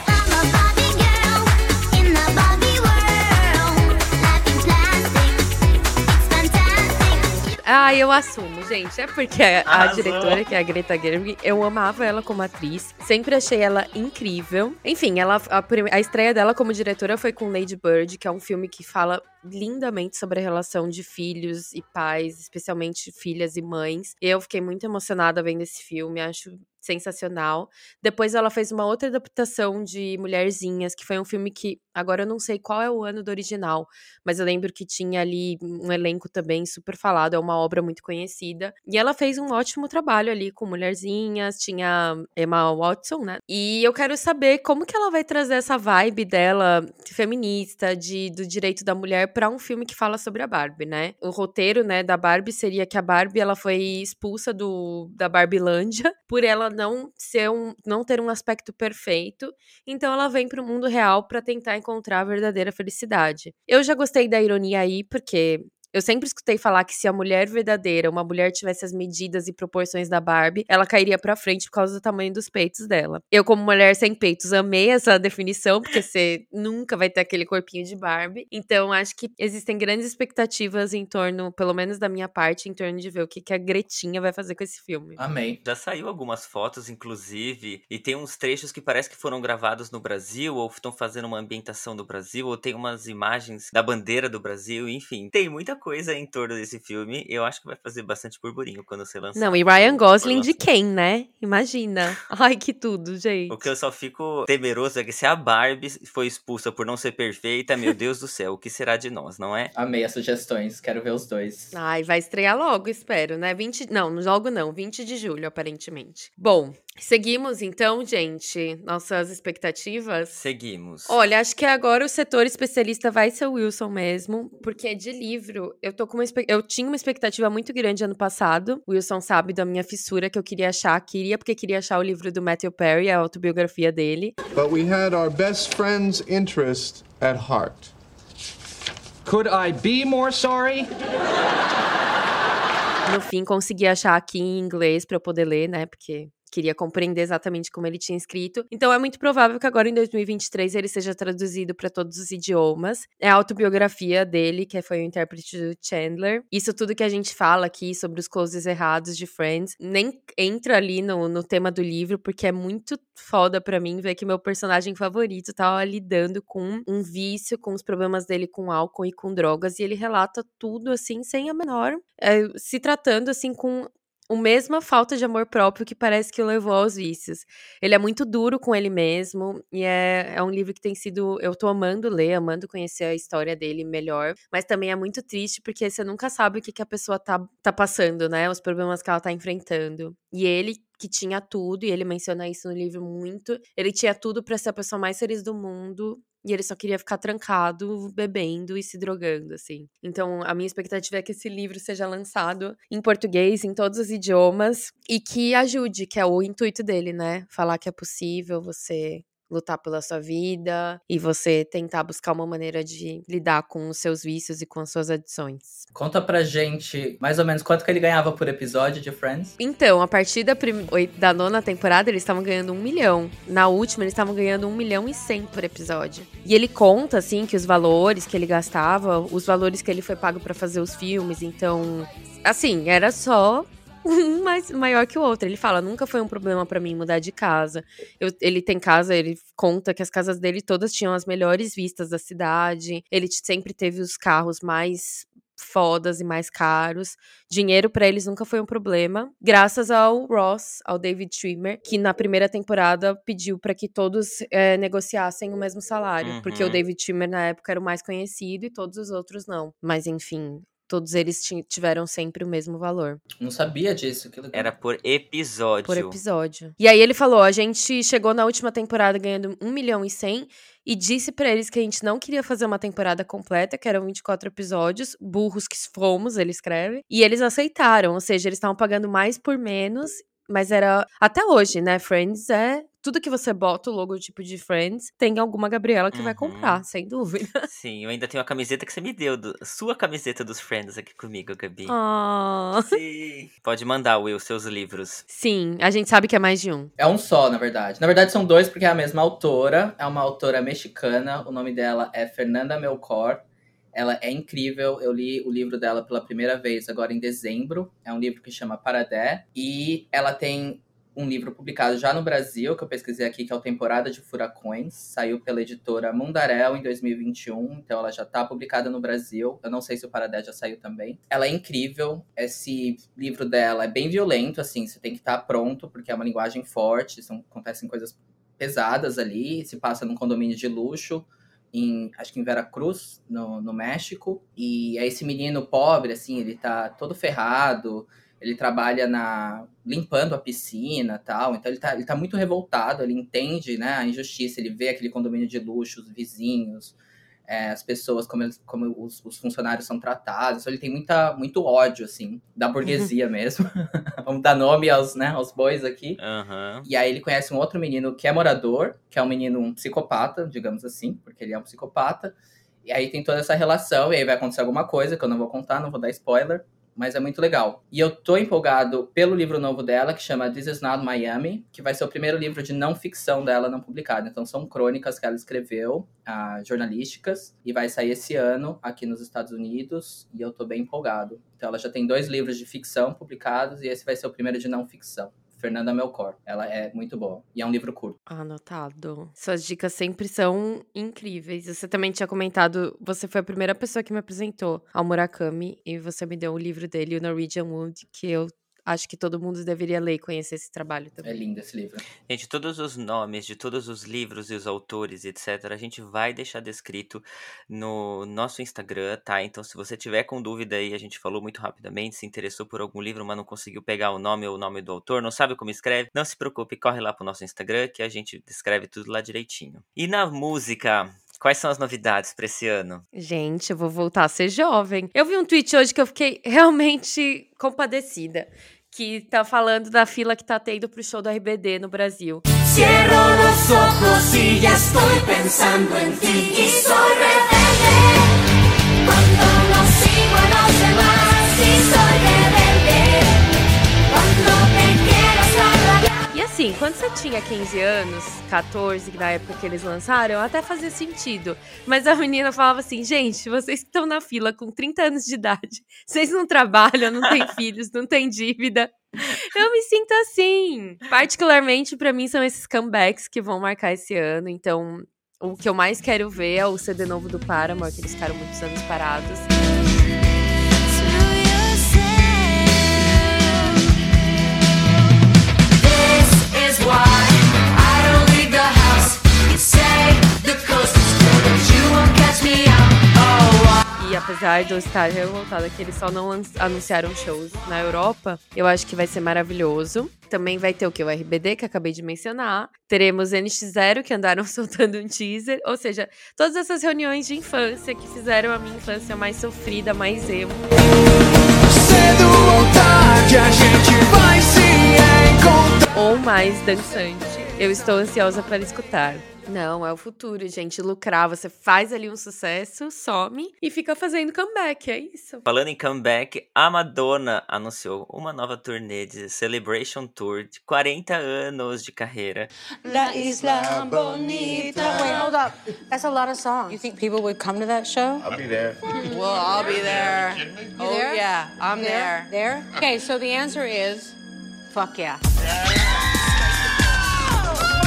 [SPEAKER 2] Ah, eu assumo, gente. É porque a, a diretora, que é a Greta Gerwig, eu amava ela como atriz. Sempre achei ela incrível. Enfim, ela a, a estreia dela como diretora foi com Lady Bird, que é um filme que fala lindamente sobre a relação de filhos e pais, especialmente filhas e mães. Eu fiquei muito emocionada vendo esse filme, acho sensacional. Depois ela fez uma outra adaptação de Mulherzinhas, que foi um filme que agora eu não sei qual é o ano do original, mas eu lembro que tinha ali um elenco também super falado, é uma obra muito conhecida. E ela fez um ótimo trabalho ali com Mulherzinhas, tinha Emma Watson, né? E eu quero saber como que ela vai trazer essa vibe dela feminista, de do direito da mulher para um filme que fala sobre a Barbie, né? O roteiro, né, da Barbie seria que a Barbie ela foi expulsa do da Barbilândia por ela não ser um, não ter um aspecto perfeito, então ela vem para o mundo real para tentar encontrar a verdadeira felicidade. Eu já gostei da ironia aí, porque eu sempre escutei falar que se a mulher verdadeira, uma mulher tivesse as medidas e proporções da Barbie, ela cairia pra frente por causa do tamanho dos peitos dela. Eu, como mulher sem peitos, amei essa definição, porque você nunca vai ter aquele corpinho de Barbie. Então, acho que existem grandes expectativas em torno, pelo menos da minha parte, em torno de ver o que, que a Gretinha vai fazer com esse filme.
[SPEAKER 1] Amei. Já saiu algumas fotos, inclusive, e tem uns trechos que parece que foram gravados no Brasil, ou estão fazendo uma ambientação do Brasil, ou tem umas imagens da bandeira do Brasil, enfim. Tem muita coisa em torno desse filme. Eu acho que vai fazer bastante burburinho quando ser lançado.
[SPEAKER 2] Não, e Ryan Gosling de quem, né? Imagina. Ai, que tudo, gente.
[SPEAKER 1] O que eu só fico temeroso é que se a Barbie foi expulsa por não ser perfeita, meu Deus do céu, o que será de nós, não é?
[SPEAKER 5] Amei as sugestões, quero ver os dois.
[SPEAKER 2] Ai, vai estrear logo, espero, né? 20. Não, logo não, 20 de julho, aparentemente. Bom, seguimos então, gente, nossas expectativas.
[SPEAKER 1] Seguimos.
[SPEAKER 2] Olha, acho que agora o setor especialista vai ser o Wilson mesmo, porque de livro, eu tô com uma eu tinha uma expectativa muito grande ano passado. O Wilson sabe da minha fissura que eu queria achar, queria porque queria achar o livro do Matthew Perry, a autobiografia dele.
[SPEAKER 6] But we had our best friend's interest at heart.
[SPEAKER 7] Could I be more sorry?
[SPEAKER 2] No fim, consegui achar aqui em inglês pra eu poder ler, né? Porque queria compreender exatamente como ele tinha escrito. Então é muito provável que agora em 2023 ele seja traduzido para todos os idiomas. É a autobiografia dele, que foi o intérprete do Chandler. Isso tudo que a gente fala aqui sobre os closes errados de Friends, nem entra ali no, no tema do livro, porque é muito foda pra mim ver que meu personagem favorito tava lidando com um vício, com os problemas dele com álcool e com drogas, e ele relata tudo assim, sem a menor. é, se tratando assim com a mesma falta de amor próprio que parece que o levou aos vícios. Ele é muito duro com ele mesmo, e é, é um livro que tem sido. Eu tô amando ler, amando conhecer a história dele melhor, mas também é muito triste porque você nunca sabe o que, que a pessoa tá, tá passando, né? Os problemas que ela tá enfrentando. E ele, que tinha tudo, e ele menciona isso no livro muito, ele tinha tudo pra ser a pessoa mais feliz do mundo. E ele só queria ficar trancado, bebendo e se drogando, assim. Então, a minha expectativa é que esse livro seja lançado em português, em todos os idiomas, e que ajude, que é o intuito dele, né? Falar que é possível você lutar pela sua vida e você tentar buscar uma maneira de lidar com os seus vícios e com as suas adições.
[SPEAKER 5] Conta pra gente mais ou menos quanto que ele ganhava por episódio de Friends.
[SPEAKER 2] Então, a partir da, prim- da nona temporada, eles estavam ganhando um milhão. Na última, eles estavam ganhando um milhão e cem por episódio. E ele conta, assim, que os valores que ele gastava, os valores que ele foi pago pra fazer os filmes, então. Assim, era só um mais maior que o outro. Ele fala, nunca foi um problema pra mim mudar de casa. Eu- ele tem casa, ele conta que as casas dele todas tinham as melhores vistas da cidade. Ele sempre teve os carros mais fodas e mais caros. Dinheiro pra eles nunca foi um problema, graças ao Ross, ao David Schwimmer, que na primeira temporada pediu pra que todos eh, negociassem o mesmo salário, porque o
[SPEAKER 1] Uhum.
[SPEAKER 2] David Schwimmer na época era o mais conhecido e todos os outros não. Mas enfim, todos eles ti- tiveram sempre o mesmo valor
[SPEAKER 5] Não sabia disso. Que legal.
[SPEAKER 1] Era por episódio.
[SPEAKER 2] por episódio. E aí ele falou: a gente chegou na última temporada ganhando 1 milhão e 100 e disse pra eles que a gente não queria fazer uma temporada completa, que eram 24 episódios, burros que fomos, ele escreve. E eles aceitaram, ou seja, eles estavam pagando mais por menos, mas era até hoje, né? Friends é tudo que você bota o logotipo de Friends, tem alguma Gabriela que vai
[SPEAKER 1] Uhum.
[SPEAKER 2] comprar, sem dúvida.
[SPEAKER 1] Sim, eu ainda tenho a camiseta que você me deu, do- sua camiseta dos Friends aqui comigo, Gabi.
[SPEAKER 2] Ah.
[SPEAKER 1] Sim. Pode mandar, Will, seus livros.
[SPEAKER 2] Sim, a gente sabe que é mais de um.
[SPEAKER 5] É um só, na verdade. Na verdade, são dois, porque é a mesma autora. É uma autora mexicana. O nome dela é Fernanda Melcor. Ela é incrível. Eu li o livro dela pela primeira vez agora em dezembro. É um livro que chama Paradé. E ela tem um livro publicado já no Brasil, que eu pesquisei aqui, que é o Temporada de Furacões. Saiu pela editora Mundarel em 2021. Então ela já está publicada no Brasil. Eu não sei se o Paradé já saiu também. Ela é incrível. Esse livro dela é bem violento, assim. Você tem que estar pronto, porque é uma linguagem forte. São, acontecem coisas pesadas ali. Se passa num condomínio de luxo. Em, acho que em Veracruz, no, no México. E é esse menino pobre, assim, ele tá todo ferrado. Ele trabalha na limpando a piscina tal. Então ele tá, ele tá muito revoltado, ele entende né, a injustiça, ele vê aquele condomínio de luxo, os vizinhos, é, as pessoas, como, eles, como os, os funcionários são tratados. Então ele tem muita, muito ódio, assim, da burguesia mesmo. Vamos dar nome aos, né, aos bois aqui.
[SPEAKER 1] Aham.
[SPEAKER 5] E aí ele conhece um outro menino que é morador, que é um menino um psicopata, digamos assim, porque ele é um psicopata. E aí tem toda essa relação, e aí vai acontecer alguma coisa que eu não vou contar, não vou dar spoiler, mas é muito legal. E eu tô empolgado pelo livro novo dela, que chama This Is Not Miami, que vai ser o primeiro livro de não ficção dela não publicado. Então são crônicas que ela escreveu, ah, jornalísticas, e vai sair esse ano aqui nos Estados Unidos, e eu tô bem empolgado. Então ela já tem dois livros de ficção publicados, e esse vai ser o primeiro de não ficção. Fernanda Melchor. Ela é muito boa. E é um livro curto.
[SPEAKER 2] Anotado. Suas dicas sempre são incríveis. Você também tinha comentado, você foi a primeira pessoa que me apresentou ao Murakami e você me deu o livro dele, o Norwegian Wood, que eu acho que todo mundo deveria ler e conhecer esse trabalho também.
[SPEAKER 5] É lindo esse livro.
[SPEAKER 1] Gente, todos os nomes de todos os livros e os autores, etc., a gente vai deixar descrito no nosso Instagram, tá? Então, se você tiver com dúvida aí, a gente falou muito rapidamente, se interessou por algum livro, mas não conseguiu pegar o nome ou o nome do autor, não sabe como escreve, não se preocupe, corre lá pro nosso Instagram que a gente descreve tudo lá direitinho. E na música, Quais são as novidades para esse ano?
[SPEAKER 2] Gente, eu vou voltar a ser jovem. Eu vi um tweet hoje que eu fiquei realmente compadecida. Que tá falando da fila que tá tendo pro show do RBD no Brasil.
[SPEAKER 8] Cierro los ojos y ya estoy pensando en ti y soy rebelde. Cuando sigo a los demás
[SPEAKER 2] assim, quando você tinha 15 anos, 14, na época que eles lançaram, até fazia sentido. Mas a menina falava assim: gente, vocês estão na fila com 30 anos de idade, vocês não trabalham, não têm filhos, não têm dívida. Eu me sinto assim. Particularmente, pra mim, são esses comebacks que vão marcar esse ano. Então, o que eu mais quero ver é o CD novo do Paramore, que eles ficaram muitos anos parados. E apesar de eu estar revoltada que eles só não anunciaram shows na Europa, eu acho que vai ser maravilhoso. Também vai ter o que? O RBD, que acabei de mencionar. Teremos NX0, que andaram soltando um teaser. Ou seja, todas essas reuniões de infância que fizeram a minha infância mais sofrida, mais emo.
[SPEAKER 9] Cedo ou tarde a gente vai se encontrar.
[SPEAKER 2] Ou mais dançante. Eu estou ansiosa para escutar. Não, é o futuro, gente. Lucrar, você faz ali um sucesso, some e fica fazendo comeback, é isso.
[SPEAKER 1] Falando em comeback, a Madonna anunciou uma nova turnê de Celebration Tour de 40 anos de carreira.
[SPEAKER 10] La Isla Bonita. Wait, hold up. That's a lot of songs. You think people would come to that show?
[SPEAKER 11] I'll be there.
[SPEAKER 10] Well, I'll be there.
[SPEAKER 12] Oh,
[SPEAKER 10] there?
[SPEAKER 12] yeah, I'm
[SPEAKER 10] There? There? Okay, so the answer is fuck yeah.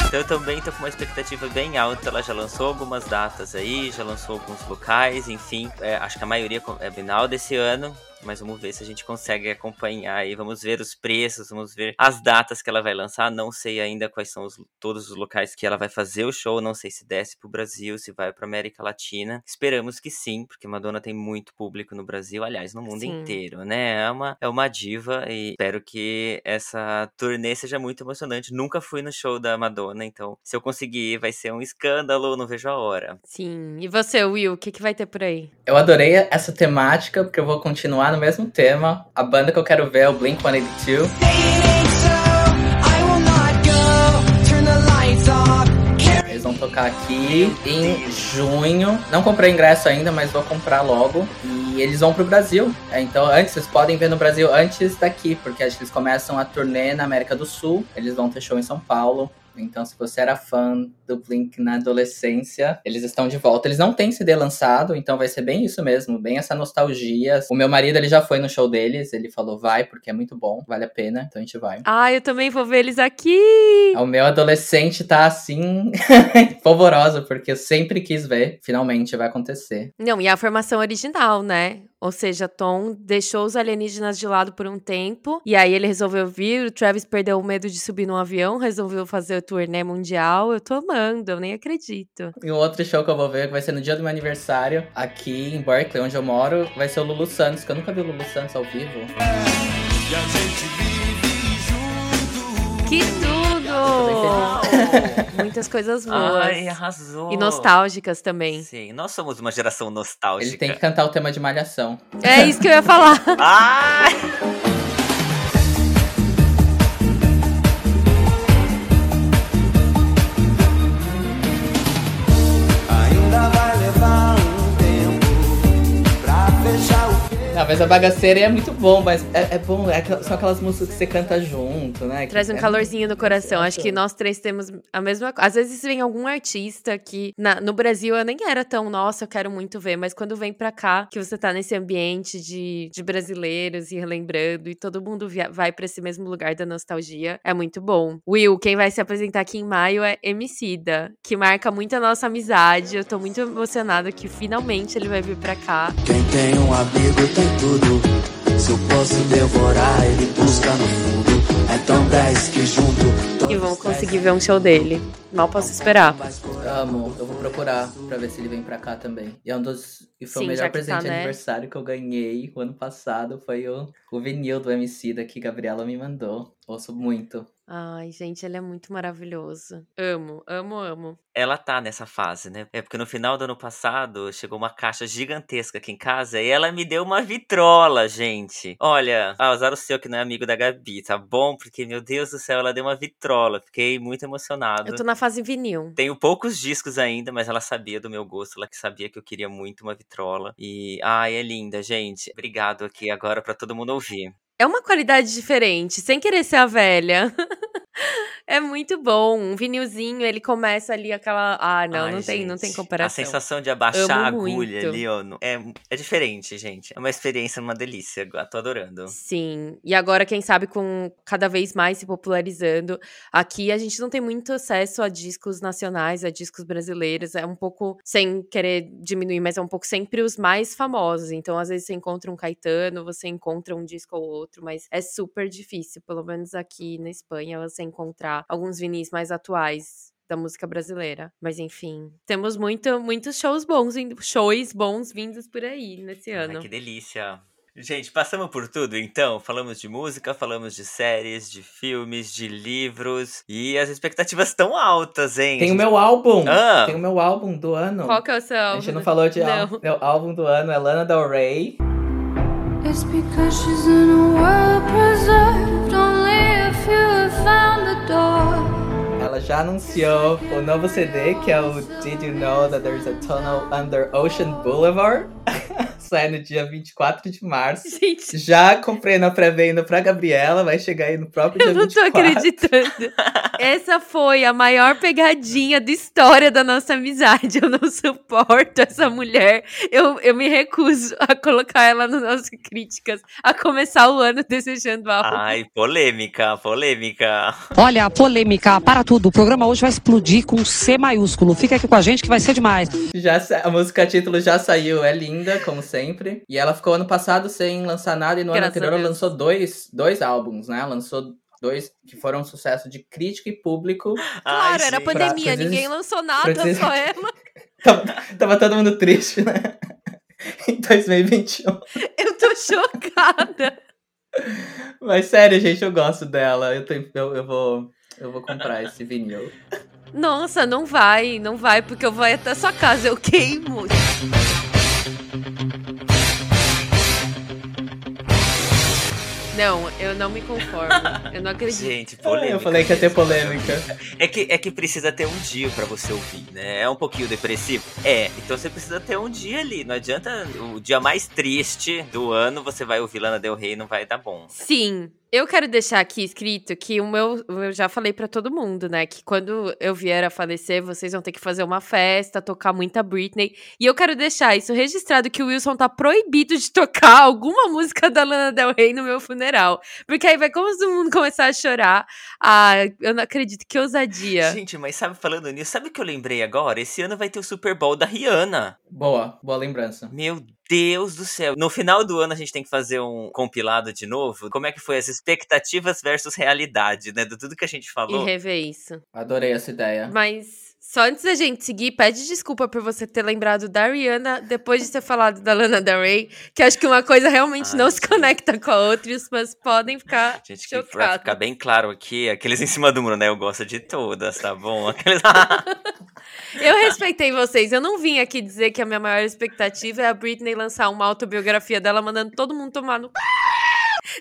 [SPEAKER 1] Então eu também tô com uma expectativa bem alta. Ela já lançou algumas datas aí, já lançou alguns locais, enfim. é, acho que a maioria é final desse ano. Mas vamos ver se a gente consegue acompanhar aí. Vamos ver os preços, vamos ver as datas que ela vai lançar. Não sei ainda quais são os- todos os locais que ela vai fazer o show. Não sei se desce pro Brasil, se vai pra América Latina. Esperamos que sim, porque Madonna tem muito público no Brasil, aliás, no mundo
[SPEAKER 2] Sim.
[SPEAKER 1] inteiro, né? É uma, é uma diva e espero que essa turnê seja muito emocionante. Nunca fui no show da Madonna, então se eu conseguir, vai ser um escândalo, não vejo a hora.
[SPEAKER 2] Sim. E você, Will, o que, que vai ter por aí?
[SPEAKER 5] Eu adorei essa temática, porque eu vou continuar no mesmo tema. A banda que eu quero ver é o Blink 182.
[SPEAKER 9] I will not go. Turn the lights off.
[SPEAKER 5] Eles vão tocar aqui em junho. Não comprei ingresso ainda, mas vou comprar logo. E eles vão pro Brasil. É, Então, antes, vocês podem ver no Brasil antes daqui, porque acho que eles começam a turnê na América do Sul. Eles vão ter show em São Paulo. Então, se você era fã do Blink na adolescência, eles estão de volta. Eles não têm CD lançado, então vai ser bem isso mesmo, bem essa nostalgia. O meu marido, ele já foi no show deles, ele falou, vai, porque é muito bom, vale a pena, então a gente vai.
[SPEAKER 2] Ah, eu também vou ver eles aqui!
[SPEAKER 5] O meu adolescente tá assim, polvorosa, porque eu sempre quis ver. Finalmente vai acontecer.
[SPEAKER 2] Não, e a formação original, né? Ou seja, Tom deixou os alienígenas de lado por um tempo, e aí ele resolveu vir, o Travis perdeu o medo de subir num avião, resolveu fazer o turnê mundial. Eu tô amando, eu nem acredito.
[SPEAKER 5] E o outro show que eu vou ver, que vai ser no dia do meu aniversário, aqui em Berkeley, onde eu moro, vai ser o Lulu Santos, que eu nunca vi o Lulu Santos ao vivo.
[SPEAKER 2] Que tudo! Muitas coisas boas.
[SPEAKER 1] Ai, arrasou!
[SPEAKER 2] E nostálgicas também.
[SPEAKER 1] Sim, nós somos uma geração nostálgica.
[SPEAKER 5] Ele tem que cantar o tema de Malhação.
[SPEAKER 2] É isso que eu ia falar.
[SPEAKER 1] Ai!
[SPEAKER 5] Mas a bagaceira é muito bom, mas é, é bom, é são aquelas músicas que você canta junto, né? que
[SPEAKER 2] Traz um
[SPEAKER 5] é
[SPEAKER 2] calorzinho no coração. Acho que nós três temos a mesma coisa. Às vezes vem algum artista que na- no Brasil eu nem era tão, nossa, eu quero muito ver, mas quando vem pra cá, que você tá nesse ambiente de, de brasileiros e relembrando, e todo mundo via- vai pra esse mesmo lugar da nostalgia, é muito bom. Will, quem vai se apresentar aqui em maio é Emicida, que marca muito a nossa amizade. Eu tô muito emocionada que finalmente ele vai vir pra cá.
[SPEAKER 13] Quem tem um amigo tem tudo. Se eu posso devorar, ele busca no fundo. É tão 10 que junto.
[SPEAKER 2] E vamos conseguir ver um show dele. Mal posso esperar.
[SPEAKER 5] Amo, eu vou procurar pra ver se ele vem pra cá também. E é um dos. E foi
[SPEAKER 2] Sim,
[SPEAKER 5] o melhor
[SPEAKER 2] tá,
[SPEAKER 5] presente de
[SPEAKER 2] né?
[SPEAKER 5] aniversário que eu ganhei o ano passado. Foi o, o vinil do MC da que Gabriela me mandou. Ouço muito.
[SPEAKER 2] Ai, gente, ele é muito maravilhoso. Amo, amo, amo.
[SPEAKER 1] Ela tá nessa fase, né? É porque no final do ano passado chegou uma caixa gigantesca aqui em casa e ela me deu uma vitrola, gente. Olha, ah, usar o seu que não é amigo da Gabi, tá bom? Porque, meu Deus do céu, ela deu uma vitrola. Fiquei muito emocionado.
[SPEAKER 2] Eu tô na fase vinil.
[SPEAKER 1] Tenho poucos discos ainda, mas ela sabia do meu gosto, ela que sabia que eu queria muito uma vitrola. E, ai, é linda, gente. Obrigado aqui agora pra todo mundo ouvir.
[SPEAKER 2] É uma qualidade diferente, sem querer ser a velha. é muito bom. Um vinilzinho, ele começa ali aquela. Ah, não,
[SPEAKER 1] Ai,
[SPEAKER 2] não tem, não tem
[SPEAKER 1] gente,
[SPEAKER 2] comparação.
[SPEAKER 1] A sensação de abaixar a
[SPEAKER 2] Amo
[SPEAKER 1] agulha
[SPEAKER 2] muito.
[SPEAKER 1] ali, ó, é, é diferente, gente. É uma experiência, uma delícia. Tô adorando.
[SPEAKER 2] Sim. E agora, quem sabe, com cada vez mais se popularizando. Aqui a gente não tem muito acesso a discos nacionais, a discos brasileiros. É um pouco, sem querer diminuir, mas é um pouco sempre os mais famosos. Então, às vezes, você encontra um Caetano, você encontra um disco ou outro, mas é super difícil, pelo menos aqui na Espanha, você encontrar alguns vinis mais atuais. Da música brasileira. Mas enfim, temos muito, muitos shows bons, vindo- shows bons vindos por aí nesse
[SPEAKER 1] Ai,
[SPEAKER 2] ano.
[SPEAKER 1] que delícia. Gente, passamos por tudo então. Falamos de música, falamos de séries, de filmes, de livros. E as expectativas estão altas, hein?
[SPEAKER 5] Tem o
[SPEAKER 1] Gente-
[SPEAKER 5] meu álbum!
[SPEAKER 1] Ah.
[SPEAKER 5] Tem o meu álbum do ano.
[SPEAKER 2] Qual que é o seu
[SPEAKER 5] A gente
[SPEAKER 2] álbum?
[SPEAKER 5] não falou de
[SPEAKER 2] Não.
[SPEAKER 5] álbum. Meu álbum do ano é Lana Del Rey.
[SPEAKER 14] It's because she's in a world preserved. Only if you have found
[SPEAKER 5] já anunciou o novo CD, que é o Did You Know That There's a Tunnel Under Ocean Boulevard? Sai no dia 24 de março.
[SPEAKER 2] Gente,
[SPEAKER 5] Já comprei na pré-venda pra Gabriela, vai chegar aí no próprio
[SPEAKER 2] eu
[SPEAKER 5] dia
[SPEAKER 2] não tô
[SPEAKER 5] 24.
[SPEAKER 2] acreditando. Essa foi a maior pegadinha da história da nossa amizade. Eu não suporto essa mulher. Eu, eu me recuso a colocar ela nas nossas críticas, a começar o ano desejando algo.
[SPEAKER 1] Ai, polêmica, polêmica.
[SPEAKER 15] Olha, polêmica, para tudo. O programa hoje vai explodir com C maiúsculo. Fica aqui com a gente que vai ser demais.
[SPEAKER 5] Já, a música título já saiu, é linda, como sempre. E ela ficou ano passado sem lançar nada e no ano
[SPEAKER 2] Graças a
[SPEAKER 5] anterior ela lançou dois, dois álbuns, né? Lançou dois que foram um sucesso de crítica e público.
[SPEAKER 2] Claro,
[SPEAKER 1] Ai,
[SPEAKER 2] era pandemia,
[SPEAKER 5] Pra- pra
[SPEAKER 2] ninguém
[SPEAKER 5] dizer-
[SPEAKER 2] lançou nada,
[SPEAKER 5] dizer-
[SPEAKER 2] só ela.
[SPEAKER 5] Tava, tava todo mundo triste, né? em 2021.
[SPEAKER 2] Eu tô chocada.
[SPEAKER 5] Mas sério, gente, eu gosto dela. Eu, tenho, eu, eu vou. Eu vou comprar esse vinil.
[SPEAKER 2] Nossa, não vai, não vai, porque eu vou até sua casa, eu queimo. Não, eu não me conformo. Eu não acredito.
[SPEAKER 1] Gente,
[SPEAKER 5] Ah,
[SPEAKER 1] polêmica.
[SPEAKER 5] eu falei que ia ter polêmica.
[SPEAKER 1] É que, é que precisa ter um dia pra você ouvir, né? É um pouquinho depressivo? É, então você precisa ter um dia ali. Não adianta o dia mais triste do ano você vai ouvir Lana Del Rey e não vai dar bom.
[SPEAKER 2] Sim. Eu quero deixar aqui escrito que o meu. Eu já falei pra todo mundo, né? Que quando eu vier a falecer, vocês vão ter que fazer uma festa, tocar muita Britney. E eu quero deixar isso registrado que o Wilson tá proibido de tocar alguma música da Lana Del Rey no meu funeral. Porque aí vai todo mundo começar a chorar. Ah, eu não acredito, que ousadia.
[SPEAKER 1] Gente, mas sabe, falando nisso, sabe o que eu lembrei agora? Esse ano vai ter o Super Bowl da Rihanna.
[SPEAKER 5] Boa, boa lembrança.
[SPEAKER 1] Meu Deus do céu. No final do ano a gente tem que fazer um compilado de novo. Como é que foi as expectativas versus realidade, né? De tudo que a gente
[SPEAKER 2] E
[SPEAKER 1] falou.
[SPEAKER 2] rever isso.
[SPEAKER 5] Adorei essa ideia.
[SPEAKER 2] Mas só antes da gente seguir, pede desculpa por você ter lembrado da Rihanna depois de ter falado da Lana Del Rey, que acho que uma coisa realmente
[SPEAKER 1] Ai,
[SPEAKER 2] não se conecta com a outra e os fãs podem ficar
[SPEAKER 1] Gente, que pra
[SPEAKER 2] chocados.
[SPEAKER 1] ficar bem claro aqui, aqueles em cima do muro, né? Eu gosto de todas, tá bom? Aqueles...
[SPEAKER 2] Eu respeitei vocês, eu não vim aqui dizer que a minha maior expectativa é a Britney lançar uma autobiografia dela mandando todo mundo tomar no.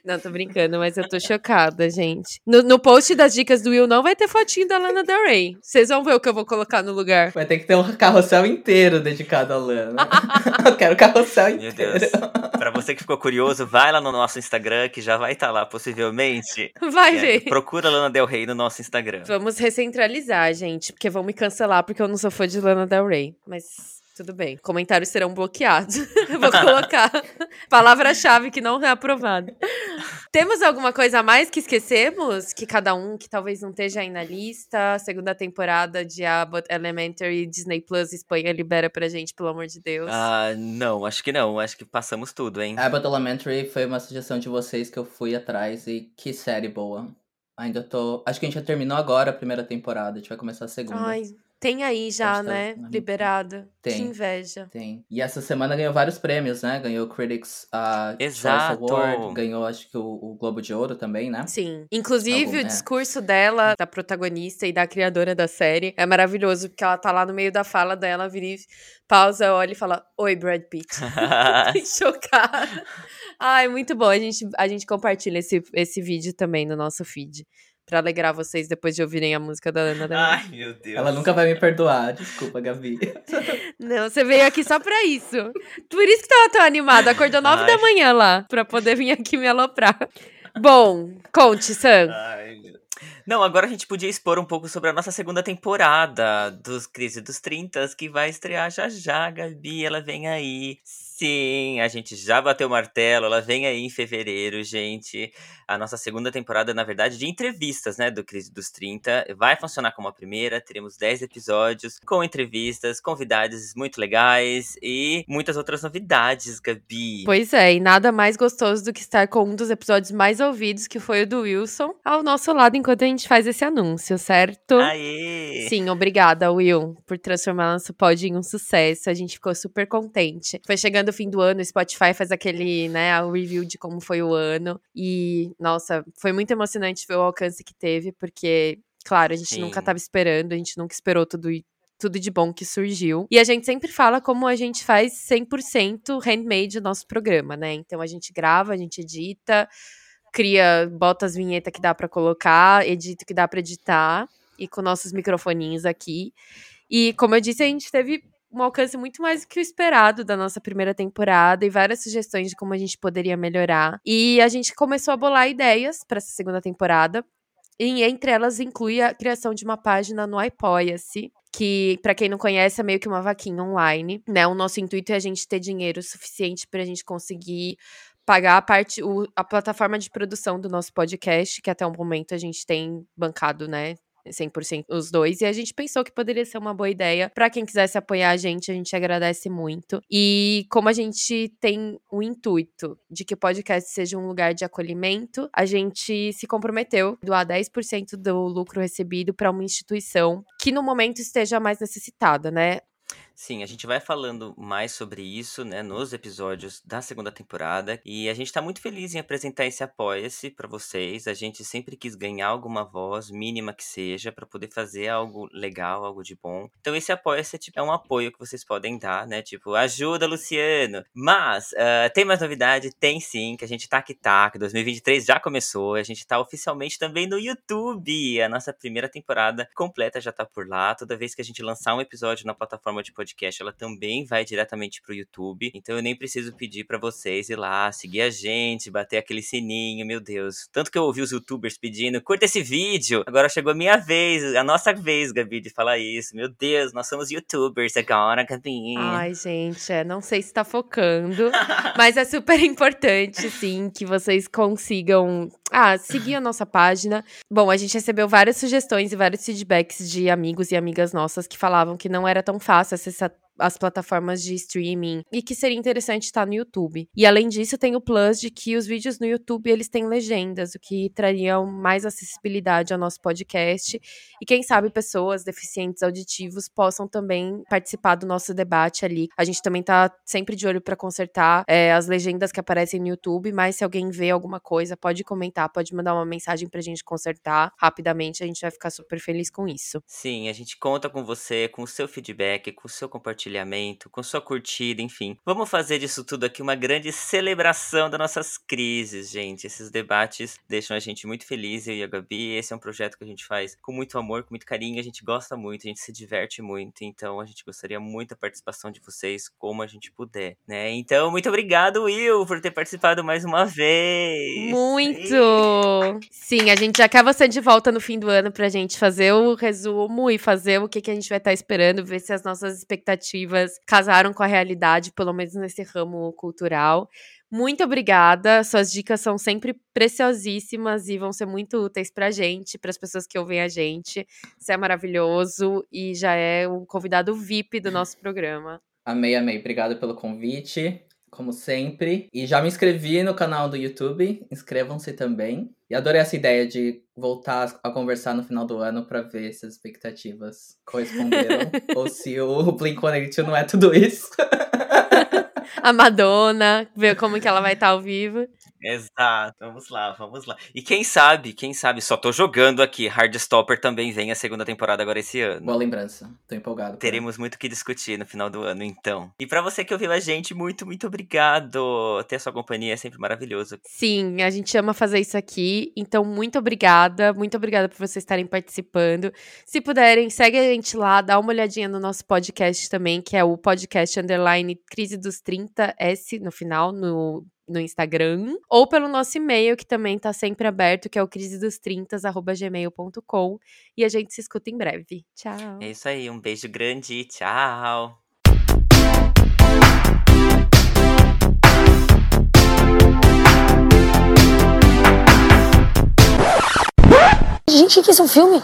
[SPEAKER 2] Não, tô brincando, mas eu tô chocada, gente. No, no post das dicas do Will não vai ter fotinho da Lana Del Rey. Vocês vão ver o que eu vou colocar no lugar.
[SPEAKER 3] Vai ter que ter um carrossel inteiro dedicado à Lana. eu quero o carrossel
[SPEAKER 1] Meu
[SPEAKER 3] inteiro.
[SPEAKER 1] Deus. Pra você que ficou curioso, vai lá no nosso Instagram, que já vai estar lá, possivelmente.
[SPEAKER 2] Vai
[SPEAKER 1] É,
[SPEAKER 2] ver.
[SPEAKER 1] Procura Lana Del Rey no nosso Instagram.
[SPEAKER 2] Vamos recentralizar, gente, porque vão me cancelar porque eu não sou fã de Lana Del Rey. Mas tudo bem. Comentários serão bloqueados. Eu Vou colocar palavra-chave que não é aprovada. Temos alguma coisa a mais que esquecemos? Que cada um que talvez não esteja aí na lista. Segunda temporada de Abbott Elementary, Disney Plus, Espanha libera pra gente, pelo amor de Deus.
[SPEAKER 1] Ah, não, acho que não. Acho que passamos tudo, hein?
[SPEAKER 3] Abbott Elementary foi uma sugestão de vocês que eu fui atrás e que série boa. Ainda tô. Acho que a gente já terminou agora a primeira temporada, a gente vai começar a segunda.
[SPEAKER 2] Ai, tem aí já,
[SPEAKER 3] tá
[SPEAKER 2] né?
[SPEAKER 3] na-
[SPEAKER 2] Liberado. Que
[SPEAKER 3] Tem.
[SPEAKER 2] inveja.
[SPEAKER 3] Tem. E essa semana ganhou vários prêmios, né? Ganhou o Critics uh,
[SPEAKER 1] Exato.
[SPEAKER 3] Choice Award, ganhou acho que o, o Globo de Ouro também, né?
[SPEAKER 2] Sim. Inclusive,
[SPEAKER 3] Algum-
[SPEAKER 2] o
[SPEAKER 3] é.
[SPEAKER 2] discurso dela, da protagonista e da criadora da série, é maravilhoso, porque ela tá lá no meio da fala dela, vira e pausa, olha e fala: Oi, Brad Pitt. Chocada. Ai, muito bom. A gente, a gente compartilha esse, esse vídeo também no nosso feed. Pra alegrar vocês depois de ouvirem a música da Lana Del Rey.
[SPEAKER 1] Ai, meu Deus.
[SPEAKER 3] Ela nunca vai me perdoar, desculpa, Gabi.
[SPEAKER 2] Não, você veio aqui só pra isso. Por isso que tava tão animada. Acordou nove da manhã lá, pra poder vir aqui me aloprar. Bom, conte, Sam.
[SPEAKER 1] Ai, meu- Não, agora a gente podia expor um pouco sobre a nossa segunda temporada dos Crise dos 30, que vai estrear já já, Gabi, ela vem aí. Sim, a gente já bateu o martelo, ela vem aí em fevereiro, gente. A nossa segunda temporada, na verdade, de entrevistas, né, do Crise dos 30. Vai funcionar como a primeira, teremos 10 episódios com entrevistas, convidados muito legais e muitas outras novidades, Gabi.
[SPEAKER 2] Pois é, e nada mais gostoso do que estar com um dos episódios mais ouvidos, que foi o do Wilson, ao nosso lado enquanto a gente faz esse anúncio, certo?
[SPEAKER 1] Aê!
[SPEAKER 2] Sim, obrigada, Will, por transformar nosso pod em um sucesso. A gente ficou super contente. Foi chegando o fim do ano, o Spotify faz aquele, né, o review de como foi o ano. E, nossa, foi muito emocionante ver o alcance que teve, porque, claro, a gente
[SPEAKER 1] Sim.
[SPEAKER 2] nunca tava esperando, a gente nunca esperou tudo tudo de bom que surgiu. E a gente sempre fala como a gente faz 100% handmade o nosso programa, né? Então a gente grava, a gente edita, cria, bota as vinhetas que dá pra colocar, edita o que dá pra editar e com nossos microfoninhos aqui. E como eu disse, a gente teve um alcance muito mais do que o esperado da nossa primeira temporada e várias sugestões de como a gente poderia melhorar. E a gente começou a bolar ideias para essa segunda temporada. E entre elas inclui a criação de uma página no Apoia-se, que para quem não conhece é meio que uma vaquinha online, né? O nosso intuito é a gente ter dinheiro suficiente para a gente conseguir pagar a parte, o- a plataforma de produção do nosso podcast, que até o momento a gente tem bancado, né? 100% os dois, e a gente pensou que poderia ser uma boa ideia para quem quisesse apoiar a gente, a gente agradece muito. E como a gente tem o intuito de que o podcast seja um lugar de acolhimento, a gente se comprometeu a doar 10% do lucro recebido para uma instituição que no momento esteja mais necessitada, né?
[SPEAKER 1] Sim, a gente vai falando mais sobre isso, né, nos episódios da segunda temporada. E a gente tá muito feliz em apresentar esse Apoia-se pra vocês. A gente sempre quis ganhar alguma voz, mínima que seja, pra poder fazer algo legal, algo de bom. Então esse Apoia-se é, tipo, é um apoio que vocês podem dar, né? Tipo, ajuda, Luciano! Mas, ah, tem mais novidade? Tem sim, que a gente tá que tá, que 2023 já começou. A gente tá oficialmente também no YouTube. A nossa primeira temporada completa já tá por lá. Toda vez que a gente lançar um episódio na plataforma de podcast, ela também vai diretamente pro YouTube. Então eu nem preciso pedir pra vocês ir lá, seguir a gente, bater aquele sininho, meu Deus. Tanto que eu ouvi os youtubers pedindo, curta esse vídeo. Agora chegou a minha vez, a nossa vez, Gabi, de falar isso. Meu Deus, nós somos youtubers agora, Gabi.
[SPEAKER 2] Ai, gente, é, não sei se tá focando, mas é super importante, sim, que vocês consigam ah, seguir a nossa página. Bom, a gente recebeu várias sugestões e vários feedbacks de amigos e amigas nossas que falavam que não era tão fácil acessar as plataformas de streaming e que seria interessante estar no YouTube. E além disso, tem o plus de que os vídeos no YouTube eles têm legendas, o que traria mais acessibilidade ao nosso podcast e quem sabe pessoas deficientes auditivos possam também participar do nosso debate ali. A gente também tá sempre de olho para consertar é, as legendas que aparecem no YouTube, mas se alguém vê alguma coisa, pode comentar, pode mandar uma mensagem pra gente consertar rapidamente, a gente vai ficar super feliz com isso.
[SPEAKER 1] Sim, a gente conta com você, com o seu feedback, com o seu compartilhamento. Compartilhamento, com sua curtida, enfim. Vamos fazer disso tudo aqui uma grande celebração das nossas crises, gente. Esses debates deixam a gente muito feliz, eu e a Gabi. Esse é um projeto que a gente faz com muito amor, com muito carinho, a gente gosta muito, a gente se diverte muito, então a gente gostaria muito da participação de vocês, como a gente puder, né? Então, muito obrigado, Will, por ter participado mais uma vez.
[SPEAKER 2] Muito! Sim, a gente já quer você de volta no fim do ano pra gente fazer o resumo e fazer o que, que a gente vai estar esperando, ver se as nossas expectativas casaram com a realidade, pelo menos nesse ramo cultural. Muito obrigada. Suas dicas são sempre preciosíssimas e vão ser muito úteis pra gente, para as pessoas que ouvem a gente. Você é maravilhoso e já é um convidado VIP do nosso programa.
[SPEAKER 5] Amei, amei. Obrigado pelo convite, como sempre. E já me inscrevi no canal do YouTube. Inscrevam-se também. E adorei essa ideia de voltar a conversar no final do ano pra ver se as expectativas corresponderam. ou se o Blink-182 não é tudo isso.
[SPEAKER 2] A Madonna, ver como que ela vai estar ao vivo.
[SPEAKER 1] Exato, vamos lá, vamos lá. E quem sabe, quem sabe, só tô jogando aqui, Hardstopper também vem a segunda temporada agora esse ano.
[SPEAKER 5] Boa lembrança. Tô empolgado.
[SPEAKER 1] Teremos muito o que discutir no final do ano, então. E pra você que ouviu a gente, muito, muito obrigado. Ter a sua companhia é sempre maravilhoso.
[SPEAKER 2] Sim, a gente ama fazer isso aqui. Então, muito obrigada. Muito obrigada por vocês estarem participando. Se puderem, segue a gente lá, dá uma olhadinha no nosso podcast também, que é o podcast underline Crise dos 30, S no final, no no Instagram, ou pelo nosso e-mail, que também tá sempre aberto, que é o crisedos30@gmail.com, e a gente se escuta em breve. Tchau.
[SPEAKER 1] É isso aí, um beijo grande, tchau.
[SPEAKER 16] Gente, que isso é um filme?